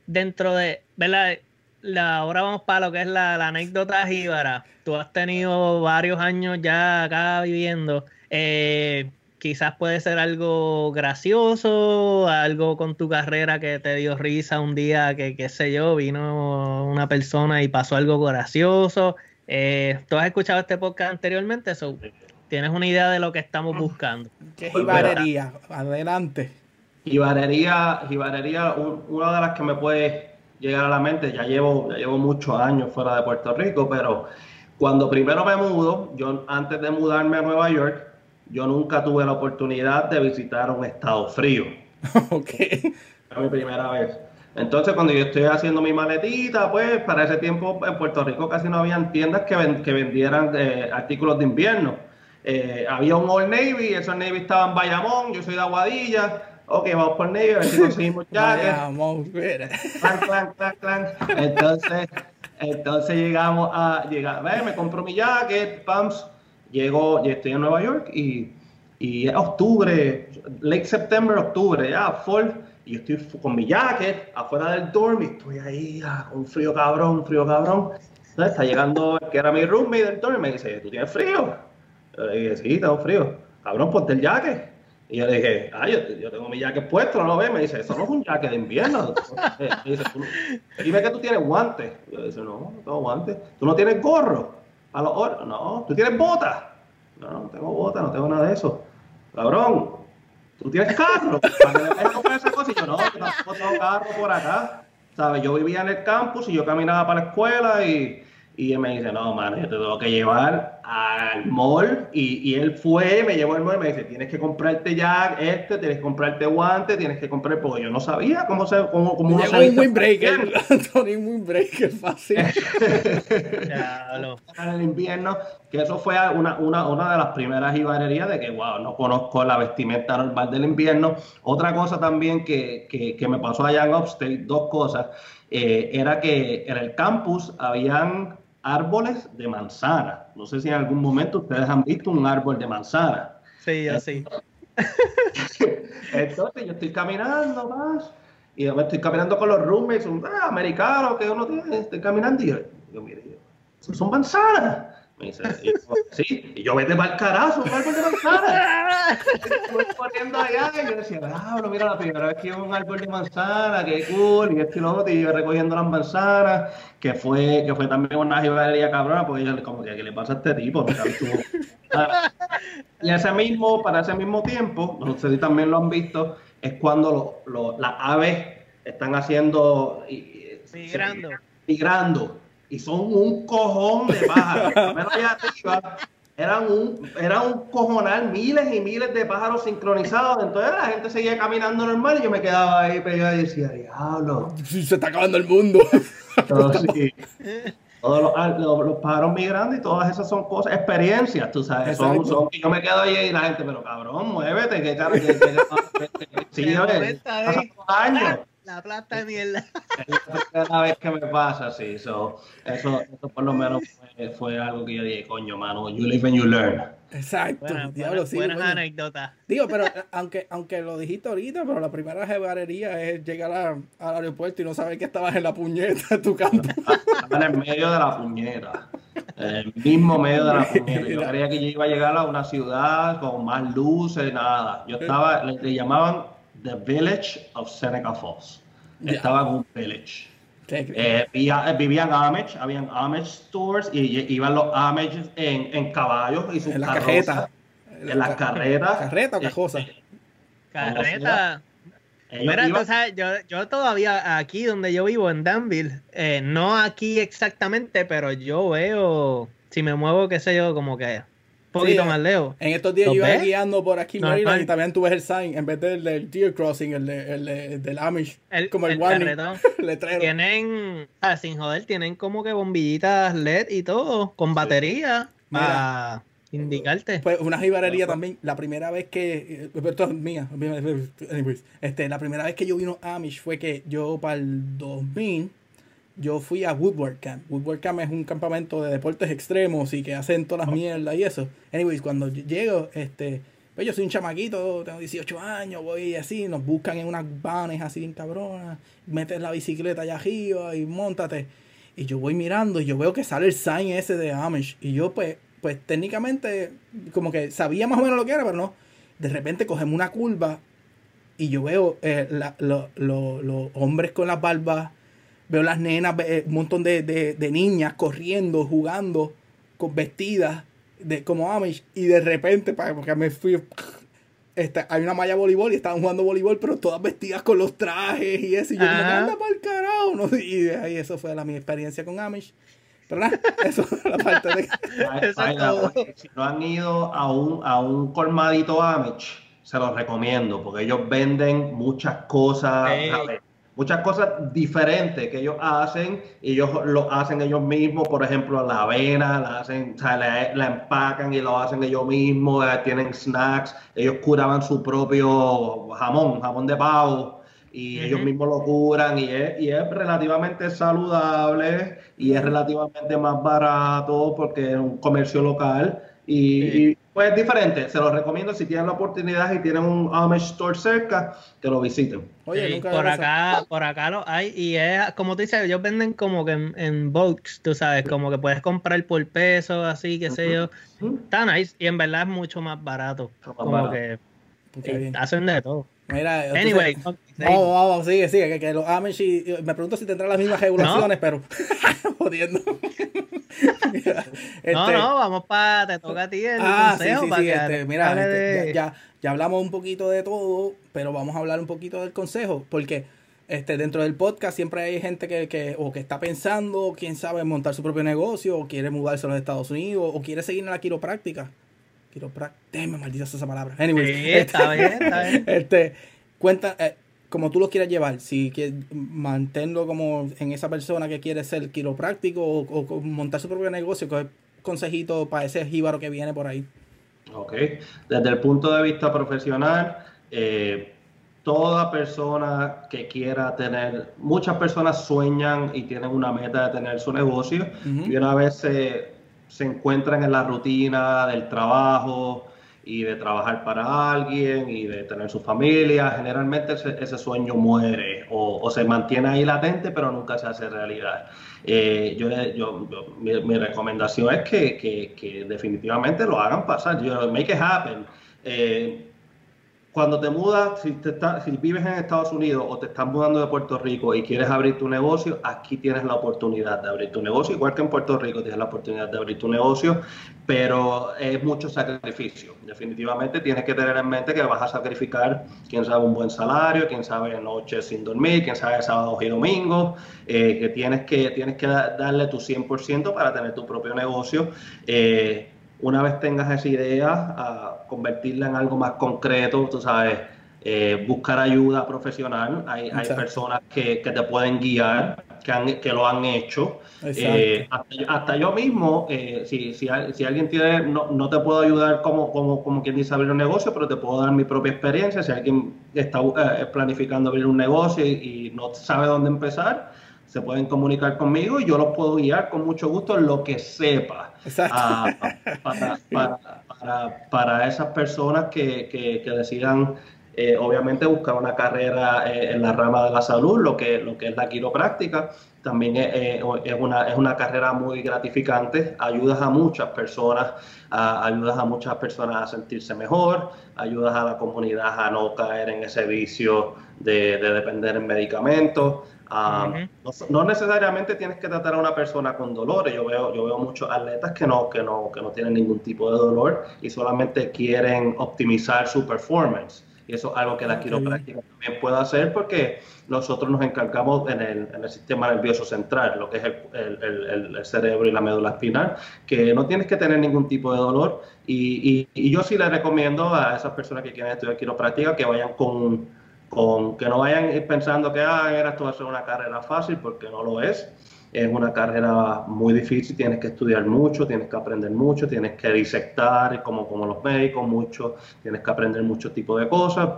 Speaker 1: dentro de, ¿verdad? La, ahora vamos para lo que es la, la anécdota jíbara. Tú has tenido varios años ya acá viviendo. Eh, quizás puede ser algo gracioso, algo con tu carrera que te dio risa un día que, qué sé yo, vino una persona y pasó algo gracioso. Eh, ¿Tú has escuchado este podcast anteriormente? So, ¿Tienes una idea de lo que estamos buscando?
Speaker 2: ¿Qué es jibarería? Adelante.
Speaker 4: Jibarería, jibarería, una de las que me puede llegar a la mente, ya llevo, ya llevo muchos años fuera de Puerto Rico, pero cuando primero me mudo, yo antes de mudarme a Nueva York, yo nunca tuve la oportunidad de visitar un estado frío. [LAUGHS]
Speaker 2: ok.
Speaker 4: Fue mi primera vez. Entonces, cuando yo estoy haciendo mi maletita, pues para ese tiempo en Puerto Rico casi no habían tiendas que, ven, que vendieran eh, artículos de invierno. Eh, había un Old Navy, ese Old Navy estaba en Bayamón, yo soy de Aguadilla. Ok, vamos por Navy, a ver si conseguimos [LAUGHS] jacket.
Speaker 2: Bayamón, mira.
Speaker 4: Clan, clan, clan, clan. Entonces, entonces llegamos a llegar, me compro mi jacket, pumps, llego, ya estoy en Nueva York y, y es octubre, late September, octubre, ya, fall, y yo estoy con mi jacket afuera del dorm y estoy ahí ah, con frío cabrón, frío cabrón. Entonces está llegando el que era mi roommate del dorm y me dice, ¿tú tienes frío? Y le dije, sí, tengo frío. Cabrón, ponte el jacket. Y yo le dije, ah, yo, tengo mi jacket puesto, ¿no lo ves? Me dice, eso no es un jacket de invierno. [LAUGHS] Me dice, dime que tú tienes guantes. Yo le digo, no, no tengo guantes. ¿Tú no tienes gorro? A los No. ¿Tú tienes botas? No, no tengo botas, no tengo nada de eso. Cabrón, ¿tú tienes carro? [LAUGHS] Para esa cosa. Y yo, no, yo tampoco tengo carro por acá. Yo vivía en el campus y yo caminaba para la escuela y y él me dice, no, mano, yo te tengo que llevar al mall. Y, y, él fue, me llevó al mall y me dice, tienes que comprarte ya este, tienes que comprarte guantes, tienes que comprar, porque yo no sabía cómo se, cómo, cómo
Speaker 2: Llegó un windbreaker, Anthony, [LAUGHS] un windbreaker fácil. [LAUGHS]
Speaker 4: en el invierno, que eso fue una, una, una de las primeras ibarerías de que, wow, no conozco la vestimenta normal del invierno. Otra cosa también que, que, que me pasó allá en Upstate, dos cosas, eh, era que en el campus habían árboles de manzana. No sé si en algún momento ustedes han visto un árbol de manzana.
Speaker 1: Sí, así. [LAUGHS]
Speaker 4: Entonces yo estoy caminando más y yo me estoy caminando con los roommates, un ah, americano que uno tiene, estoy caminando y yo, yo mire, yo, son manzanas. Me dice, y yo, sí, y yo vete para el carazo, un árbol de manzana. Estoy corriendo allá y yo decía, ah, mira, la primera vez que un árbol de manzana, qué cool, y este y lo otro, y yo recogiendo las manzanas, que fue, que fue también una jibarería cabrona, porque yo como que, ¿qué le pasa a este tipo? y ese mismo, para ese mismo tiempo, si también lo han visto, es cuando lo, lo, las aves están haciendo...
Speaker 1: migrando.
Speaker 4: migrando y son un cojón de pájaros. allá arriba eran un, era un cojonal, miles y miles de pájaros sincronizados. Entonces la gente seguía caminando normal y yo me quedaba ahí pegado y decía, diablo.
Speaker 2: Se está acabando el mundo.
Speaker 4: Todos ah, los, pájaros migrando y todas esas son cosas, experiencias, tú sabes. Son, son, yo me quedo ahí y la gente, pero cabrón, muévete, que caro, que, que, que, que, sí, años.
Speaker 1: La plata de mierda. Es
Speaker 4: la primera vez que me pasa, sí. eso, eso por lo menos fue, algo que yo dije, coño, mano, you live and you learn.
Speaker 2: Exacto, diablo, sí.
Speaker 1: Buenas anécdotas.
Speaker 2: Digo, pero aunque, aunque lo dijiste ahorita, pero la primera jebarería es llegar al aeropuerto y no saber que estabas en la puñeta de tu campo.
Speaker 4: Estaba en el medio de la puñeta. En el mismo medio de la puñeta. Yo creía que yo iba a llegar a una ciudad con más luces, nada. Yo estaba, le llamaban The Village of Seneca Falls. Estaba en un village. Eh, vivía, vivían Amish, habían Amish stores y iban los Amish en, en caballos y sus
Speaker 2: en la carreta.
Speaker 4: En las carretas.
Speaker 2: ¿Carreta o cajosa?
Speaker 1: Este, carreta. Mira, entonces, yo, yo todavía aquí donde yo vivo, en Danville, eh, no aquí exactamente, pero yo veo, si me muevo, qué sé yo, como que poquito más lejos.
Speaker 2: En estos días yo iba guiando por aquí, Maryland, y también tú ves el sign, en vez del, del Deer Crossing, el, de, el del Amish, como el, warning, [LAUGHS] letrero.
Speaker 1: Tienen, ah, sin joder, tienen como que bombillitas LED y todo, con batería, para indicarte.
Speaker 2: Pues una jibarería también, la primera vez que, eh, esto es mía, [LAUGHS] este, la primera vez que yo vino Amish fue que yo para el 2000 yo fui a Woodward Camp. Woodward Camp es un campamento de deportes extremos y que hacen todas las mierdas y eso. Anyways, cuando llego, este, pues yo soy un chamaquito, tengo 18 años, voy así, nos buscan en unas vanes así en cabronas, metes la bicicleta allá arriba y montate. Y yo voy mirando y yo veo que sale el sign ese de Amish. Y yo pues, pues técnicamente como que sabía más o menos lo que era, pero no. De repente cogemos una curva y yo veo eh, los hombres con las barbas veo las nenas, eh, un montón de, niñas corriendo, jugando, con vestidas de, como Amish, y de repente, porque me fui, este, hay una malla voleibol y estaban jugando voleibol, pero todas vestidas con los trajes y eso, y yo me anda para el carajo, ¿no? [LAUGHS] y ahí eso fue la, mi experiencia con Amish. Pero nada, [LAUGHS] eso es la parte de... [LAUGHS]
Speaker 4: si no han ido a un, a un colmadito Amish, se los recomiendo, porque ellos venden muchas cosas muchas cosas diferentes que ellos hacen, ellos lo hacen ellos mismos, por ejemplo, la avena, la hacen, la, empacan y lo hacen ellos mismos, eh, tienen snacks, ellos curaban su propio jamón, jamón de pavo, y ellos mismos lo curan y es, y es relativamente saludable y es relativamente más barato porque es un comercio local y, pues diferente, se lo recomiendo si tienen la oportunidad y tienen un Amish store cerca, que lo visiten.
Speaker 1: Oye, por acá, por acá lo hay y es como tú dices, ellos venden como que en, en tú sabes, como que puedes comprar por peso, así, qué sé yo. Está nice y en verdad es mucho más barato. como que hacen de todo.
Speaker 2: Mira, anyway, vamos, vamos, sigue, sigue, que, que los Amish me pregunto si tendrán las mismas regulaciones, pero [LAUGHS] jodiendo. [LAUGHS]
Speaker 1: este, no, no, vamos para, te toca a ti el ah, consejo. Sí, sí,
Speaker 2: este, mira, este, ya, ya, hablamos un poquito de todo, pero vamos a hablar un poquito del consejo, porque este, dentro del podcast siempre hay gente que, que, o que está pensando, quién sabe, montar su propio negocio, o quiere mudarse a los Estados Unidos, o quiere seguir en la quiropráctica. Quiropráctica, maldita esa palabra. Anyway,
Speaker 1: sí, está bien, está bien. [LAUGHS]
Speaker 2: Este, cuenta, eh, como tú lo quieras llevar, si quieres mantenerlo como en esa persona que quiere ser quiropráctico o, montar su propio negocio, ¿qué consejito para ese jíbaro que viene por ahí?
Speaker 4: Ok, desde el punto de vista profesional, eh, toda persona que quiera tener, muchas personas sueñan y tienen una meta de tener su negocio y una vez se, se, encuentran en la rutina del trabajo y de trabajar para alguien y de tener su familia, generalmente ese, sueño muere o, se mantiene ahí latente pero nunca se hace realidad. Eh, yo, yo, mi, recomendación es que, definitivamente lo hagan pasar, yo, make it happen. Eh, cuando te mudas, si, vives en Estados Unidos o te estás mudando de Puerto Rico y quieres abrir tu negocio, aquí tienes la oportunidad de abrir tu negocio, igual que en Puerto Rico tienes la oportunidad de abrir tu negocio, pero es mucho sacrificio. Definitivamente tienes que tener en mente que vas a sacrificar, quién sabe, un buen salario, quién sabe, noches sin dormir, quién sabe, sábados y domingos, eh, que, tienes que tienes que darle tu 100% para tener tu propio negocio. Eh, una vez tengas esa idea, a convertirla en algo más concreto, tú sabes, eh, buscar ayuda profesional. Hay, hay personas que, que, te pueden guiar, que, han, que lo han hecho. Eh, hasta, yo mismo, eh, si, si, si, alguien tiene, no, no, te puedo ayudar como, como, como quien dice abrir un negocio, pero te puedo dar mi propia experiencia. Si alguien está planificando abrir un negocio y, y no sabe dónde empezar, se pueden comunicar conmigo y yo los puedo guiar con mucho gusto en lo que sepa. Ah, para, esas personas que, que, decidan, eh, obviamente, buscar una carrera eh, en la rama de la salud, lo que, lo que es la quiropráctica. También es, una, es una carrera muy gratificante, ayudas a muchas personas, ayudas a muchas personas a sentirse mejor, ayudas a la comunidad a no caer en ese vicio de depender en medicamentos. Um, no, necesariamente tienes que tratar a una persona con dolores. Yo veo, yo veo muchos atletas que no, que, no, que no tienen ningún tipo de dolor y solamente quieren optimizar su performance. Y eso es algo que la quiropráctica también puede hacer porque nosotros nos encargamos en el, en el sistema nervioso central, lo que es el, el, el, cerebro y la médula espinal, que no tienes que tener ningún tipo de dolor. Y, y, y yo sí le recomiendo a esas personas que quieren estudiar quiropráctica que vayan con con que no vayan pensando que ah, esto va a ser una carrera fácil, porque no lo es. Es una carrera muy difícil, tienes que estudiar mucho, tienes que aprender mucho, tienes que disectar como, como los médicos, mucho, tienes que aprender muchos tipos de cosas,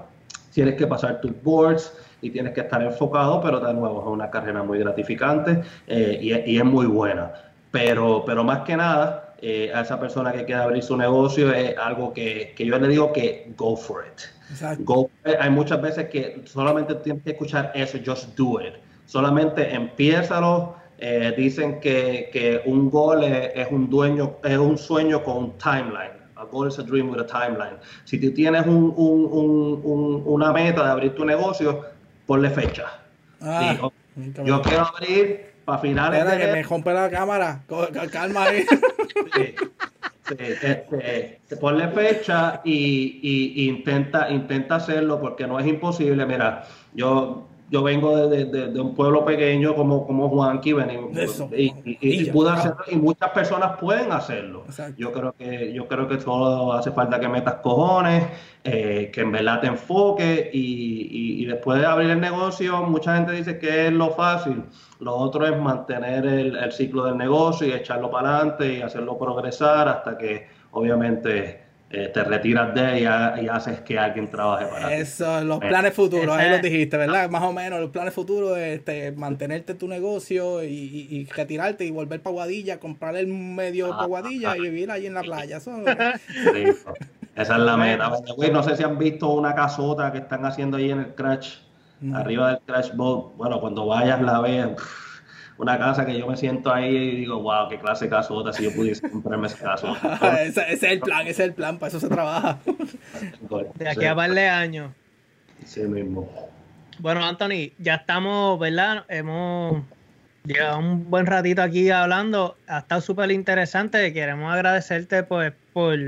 Speaker 4: tienes que pasar tus boards y tienes que estar enfocado, pero de nuevo es una carrera muy gratificante eh, y, y, es muy buena. Pero, pero más que nada, eh, a esa persona que quiere abrir su negocio es algo que, que yo le digo que go for it hay muchas veces que solamente tienes que escuchar eso, just do it. Solamente empiézalo. Eh, dicen que, que, un gol es, un dueño, es un sueño con un timeline. A goal is a dream with a timeline. Si tú tienes un, un, un, una meta de abrir tu negocio, ponle fecha. Ah, yo quiero abrir para finales.
Speaker 2: Espera, que me rompe la cámara. Calma ahí. [LAUGHS]
Speaker 4: Sí, este, ponle fecha y, y, intenta, intenta hacerlo porque no es imposible. Mira, yo yo vengo de, de, un pueblo pequeño como, como Juanqui y, y, pude hacerlo, y muchas personas pueden hacerlo. Yo creo que yo creo que solo hace falta que metas cojones, eh, que en verdad te enfoques y, después de abrir el negocio, mucha gente dice que es lo fácil. Lo otro es mantener el, el ciclo del negocio y echarlo para adelante y hacerlo progresar hasta que obviamente eh, te retiras de ella y haces que alguien trabaje para
Speaker 2: ti. Eso, los planes futuros, ahí lo dijiste, ¿verdad? Más o menos, los planes futuros este, mantenerte tu negocio y, retirarte y volver para Guadilla, comprar el medio para Guadilla y vivir ahí en la playa. Eso, [LAUGHS]
Speaker 4: esa es la meta. no sé si han visto una casota que están haciendo ahí en el Crash, arriba del Crash Boat. Bueno, cuando vayas la veas una casa que yo me siento ahí y digo, wow, qué clase de casota si yo pudiese comprarme [LAUGHS] ese caso.
Speaker 2: ese, es el plan, ese es el plan, para eso se trabaja. [LAUGHS]
Speaker 1: de aquí a par de años.
Speaker 4: Sí mismo.
Speaker 1: Bueno, Anthony, ya estamos, ¿verdad? Hemos llegado un buen ratito aquí hablando. Ha estado súper interesante. Queremos agradecerte pues, por,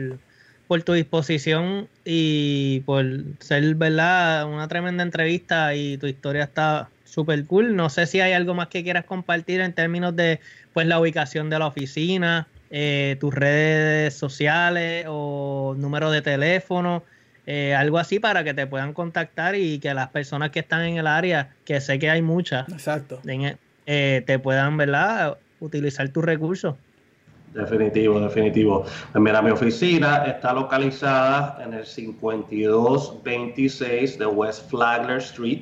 Speaker 1: por tu disposición y por ser, ¿verdad? Una tremenda entrevista y tu historia está súper cool. No sé si hay algo más que quieras compartir en términos de pues la ubicación de la oficina, eh, tus redes sociales o número de teléfono, eh, algo así para que te puedan contactar y que las personas que están en el área, que sé que hay muchas,
Speaker 2: Exacto.
Speaker 1: Eh, te puedan, ¿verdad? Utilizar tus recursos.
Speaker 4: Definitivo, definitivo. Pues mira, mi oficina está localizada en el 5226 de West Flagler Street,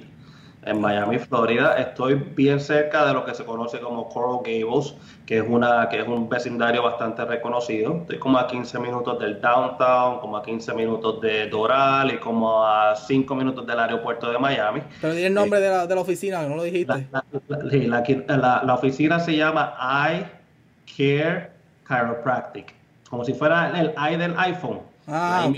Speaker 4: en Miami, Florida. Estoy bien cerca de lo que se conoce como Coral Gables, que es, una, que es un vecindario bastante reconocido. Estoy como a 15 minutos del downtown, como a 15 minutos de Doral y como a 5 minutos del aeropuerto de Miami.
Speaker 2: Pero di el nombre de, la, de, la, oficina, no lo dijiste.
Speaker 4: La, la, oficina se llama I Care Chiropractic, como si fuera el I del iPhone.
Speaker 2: Ah,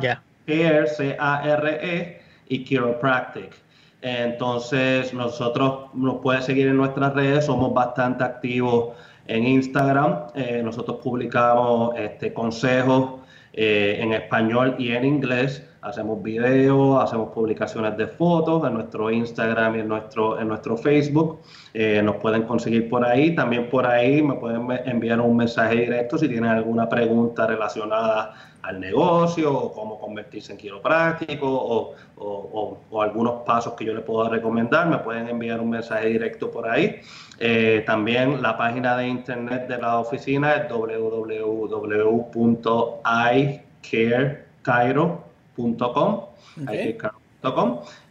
Speaker 4: ya. Care, C-A-R-E, y Chiropractic. Entonces, nosotros nos puede seguir en nuestras redes, somos bastante activos en Instagram. Eh, nosotros publicamos este, consejos eh, en español y en inglés. Hacemos videos, hacemos publicaciones de fotos en nuestro Instagram y en nuestro, en nuestro Facebook. Eh, nos pueden conseguir por ahí. También por ahí me pueden enviar un mensaje directo si tienen alguna pregunta relacionada al negocio o cómo convertirse en quiropráctico o, o, algunos pasos que yo le puedo recomendar, me pueden enviar un mensaje directo por ahí. Eh, también la página de internet de la oficina es www.icarecairo.com.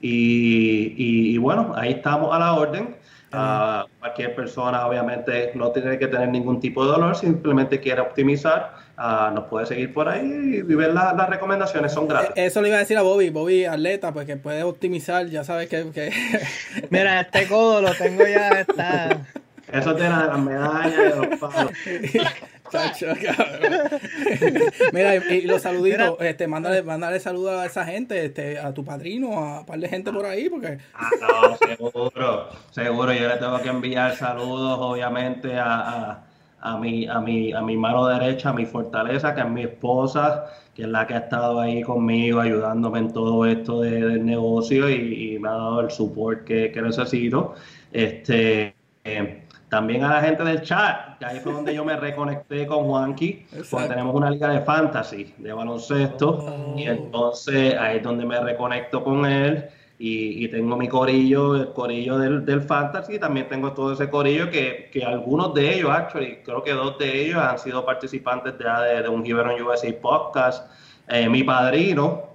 Speaker 4: Y, y, bueno, ahí estamos a la orden. Uh, cualquier persona obviamente no tiene que tener ningún tipo de dolor, simplemente quiere optimizar Ah, nos puede seguir por ahí y ver las recomendaciones, son gratis.
Speaker 2: Eh, eso le iba a decir a Bobby, Bobby atleta, pues que puede optimizar, ya sabes que... [LAUGHS]
Speaker 1: Mira, este codo lo tengo ya, está...
Speaker 4: Eso tiene las medallas de los palos. [LAUGHS] [LAUGHS] [LAUGHS]
Speaker 2: Mira, y, los saluditos, este, mándale, mándale saludos a esa gente, este, a tu padrino, a un par de gente por ahí, porque...
Speaker 4: Ah, no, seguro, seguro, yo le tengo que enviar saludos, obviamente, a a mi, a mi, a mi mano derecha, a mi fortaleza, que es mi esposa, que es la que ha estado ahí conmigo ayudándome en todo esto del negocio y, me ha dado el support que, necesito. Este, eh, también a la gente del chat, que ahí fue donde yo me reconecté con Juanqui, porque tenemos una liga de fantasy, de baloncesto, y oh. entonces ahí es donde me reconecto con él y, tengo mi corillo, el corillo del, del fantasy, también tengo todo ese corillo que, que, algunos de ellos, actually, creo que dos de ellos han sido participantes de, de, un Giveron USA podcast. Eh, mi padrino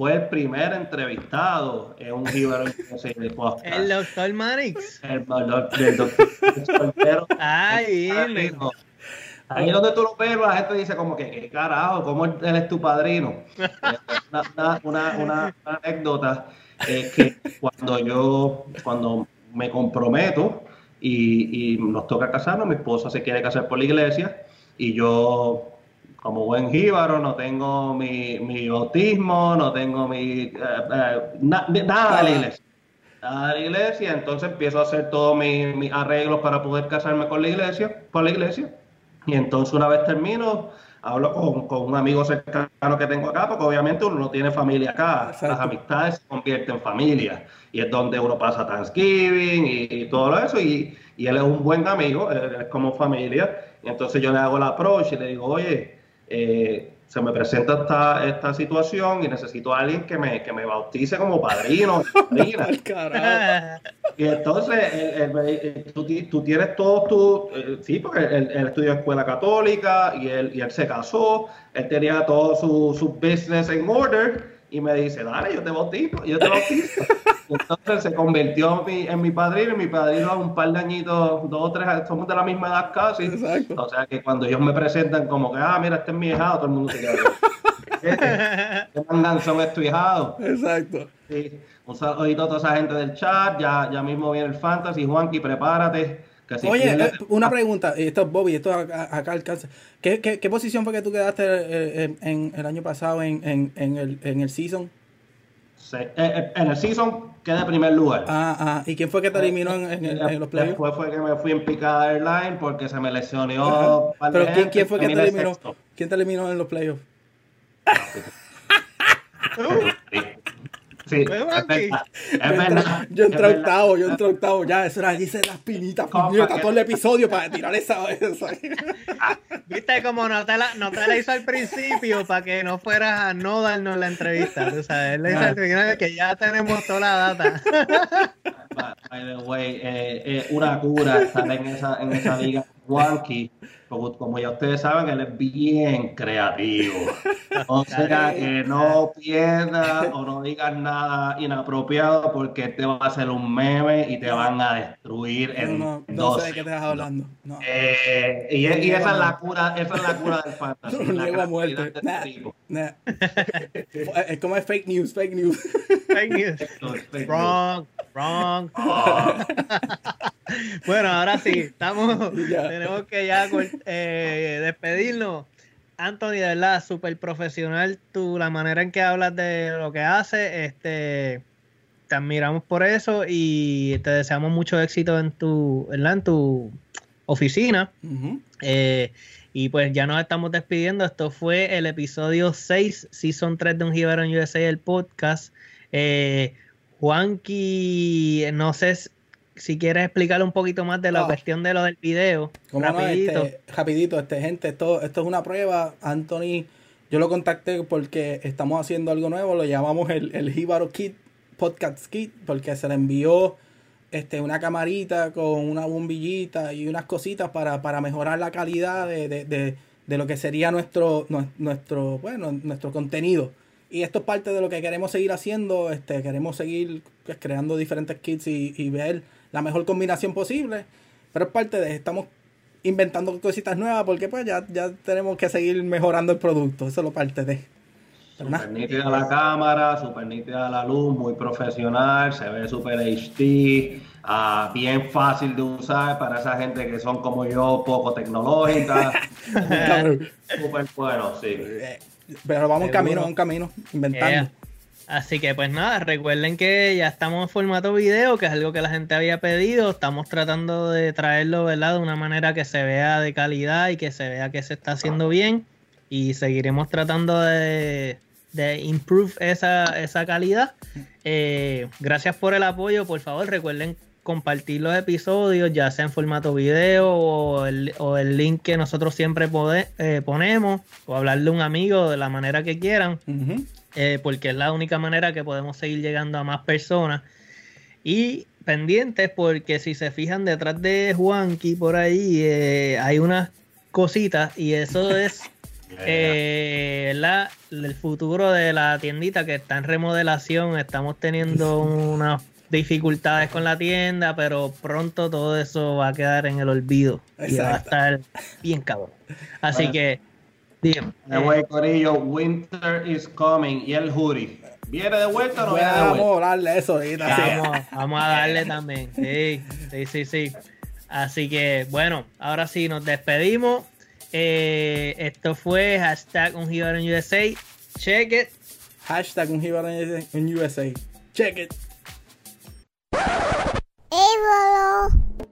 Speaker 4: fue el primer entrevistado en un USA [LAUGHS] podcast.
Speaker 1: El doctor Marix.
Speaker 4: El, el, doctor [LAUGHS]
Speaker 1: Ay,
Speaker 4: Ahí es donde tú lo ves, la gente dice como que, ¿qué carajo? ¿Cómo él es tu padrino? [LAUGHS] una, una, una, anécdota es que cuando yo, cuando me comprometo y, nos toca casarnos, mi esposa se quiere casar por la iglesia y yo, como buen jíbaro, no tengo mi, mi bautismo, no tengo mi... Eh, eh, nada de la iglesia. Nada de la iglesia, entonces empiezo a hacer todos mis, arreglos para poder casarme con la iglesia, por la iglesia. Y entonces una vez termino, hablo con, con, un amigo cercano que tengo acá, porque obviamente uno no tiene familia acá. Las amistades se convierten en familia. Y es donde uno pasa Thanksgiving y, todo eso. Y, y, él es un buen amigo, es como familia. Y entonces yo le hago la approach y le digo, oye, eh, se me presenta esta, esta situación y necesito a alguien que me, que me bautice como padrino. [LAUGHS] [LAUGHS] y entonces tú, tú, tienes todo tu... Eh, sí, porque él, estudió escuela católica y él, y él se casó, él tenía todo su, su business en order y me dice, dale, yo te bautizo, yo te bautizo. Entonces se convirtió en mi, padrino y mi padrino un par de añitos, dos o tres, somos de la misma edad casi. O sea que cuando ellos me presentan como que, ah, mira, este es mi hijado, todo el mundo se queda. ¿Qué es tu hijado?
Speaker 2: Exacto.
Speaker 4: Sí. Un saludito a toda esa gente del chat, ya, ya mismo viene el fantasy, Juanqui, prepárate
Speaker 2: Oye, eh, una pregunta, esto es Bobby, esto acá, alcanza. ¿Qué, qué, qué posición fue que tú quedaste eh, en, el año pasado en, en, en, el, en el season?
Speaker 4: Eh, en el season quedé en primer lugar.
Speaker 2: Ah, ah. ¿Y quién fue que te eliminó en, en, los playoffs?
Speaker 4: Después fue que me fui en picada airline porque se me lesionó.
Speaker 2: Pero ¿quién, ¿quién, fue que te eliminó? ¿Quién te eliminó en los playoffs? [LAUGHS] [LAUGHS]
Speaker 4: Sí, es verdad,
Speaker 2: Yo entré octavo, yo entré octavo. Ya, eso era, hice las pinitas, puñetas, todo el episodio para tirar esa. [LAUGHS]
Speaker 1: Viste como no te, la, no te la hizo al principio para que no fueras a no darnos la entrevista. Tú sabes, él le hizo al final que ya tenemos toda la data.
Speaker 4: By the way, eh, eh, una cura estar en esa, en esa liga wonky como, ya ustedes saben, él es bien creativo. O [LAUGHS] sea, que no pierdas o no digas nada inapropiado porque te va a hacer un meme y te van a destruir en
Speaker 2: no, no, no sé de qué te estás hablando.
Speaker 4: Eh, y, y esa es la cura, esa es la cura del fantasy. [LAUGHS] la
Speaker 2: muerte. Nah, [LAUGHS] es como es fake news, fake news.
Speaker 1: Fake news. wrong, wrong. Bueno, ahora sí, estamos, [LAUGHS] tenemos que ya eh, despedirnos. Anthony, de verdad, súper profesional tú, la manera en que hablas de lo que hace, este, te admiramos por eso y te deseamos mucho éxito en tu, en tu oficina. Eh, y pues ya nos estamos despidiendo. Esto fue el episodio 6, Season 3 de Un en USA, el podcast. Eh, Juanqui, no sé si quieres explicar un poquito más de la cuestión de lo del video.
Speaker 2: rapidito. este, rapidito, este, gente, esto, esto es una prueba. Anthony, yo lo contacté porque estamos haciendo algo nuevo, lo llamamos el, el Hibaro Kit, Podcast Kit, porque se le envió este, una camarita con una bombillita y unas cositas para, para mejorar la calidad de, de, de, de, lo que sería nuestro, nuestro, bueno, nuestro contenido. Y esto es parte de lo que queremos seguir haciendo. Este, queremos seguir pues, creando diferentes kits y, y ver la mejor combinación posible. Pero es parte de, estamos inventando cositas nuevas porque pues ya, ya tenemos que seguir mejorando el producto. Eso es lo parte de.
Speaker 4: Super nítida la cámara, super nítida la luz, muy profesional, se ve super HD, ah, bien fácil de usar para esa gente que son como yo, poco tecnológica. [LAUGHS] super bueno, sí. Eh,
Speaker 2: pero vamos en camino, un camino, inventando.
Speaker 1: Así que pues nada, recuerden que ya estamos en formato video, que es algo que la gente había pedido. Estamos tratando de traerlo, ¿verdad? De una manera que se vea de calidad y que se vea que se está haciendo bien. Y seguiremos tratando de, de improve esa, esa calidad. Eh, gracias por el apoyo. Por favor, recuerden compartir los episodios, ya sea en formato video o el, o el link que nosotros siempre eh, ponemos, o hablarle a un amigo de la manera que quieran. Eh, porque es la única manera que podemos seguir llegando a más personas. Y pendientes, porque si se fijan detrás de Juanqui por ahí, eh, hay unas cositas y eso es [LAUGHS] eh, la, el futuro de la tiendita que está en remodelación. Estamos teniendo [LAUGHS] unas dificultades con la tienda, pero pronto todo eso va a quedar en el olvido y va a estar bien cabrón. Así que
Speaker 4: Dígame. The way, Corillo, Winter is coming. Y el Jury. ¿Viene de vuelta o no viene de vuelta?
Speaker 2: Vamos a darle eso ahorita.
Speaker 1: Vamos, [LAUGHS] vamos a darle también. Sí, sí, sí. Así que, bueno, ahora sí nos despedimos. Eh, esto fue hashtag un USA. Check it.
Speaker 2: Hashtag un USA. Check it. Hey,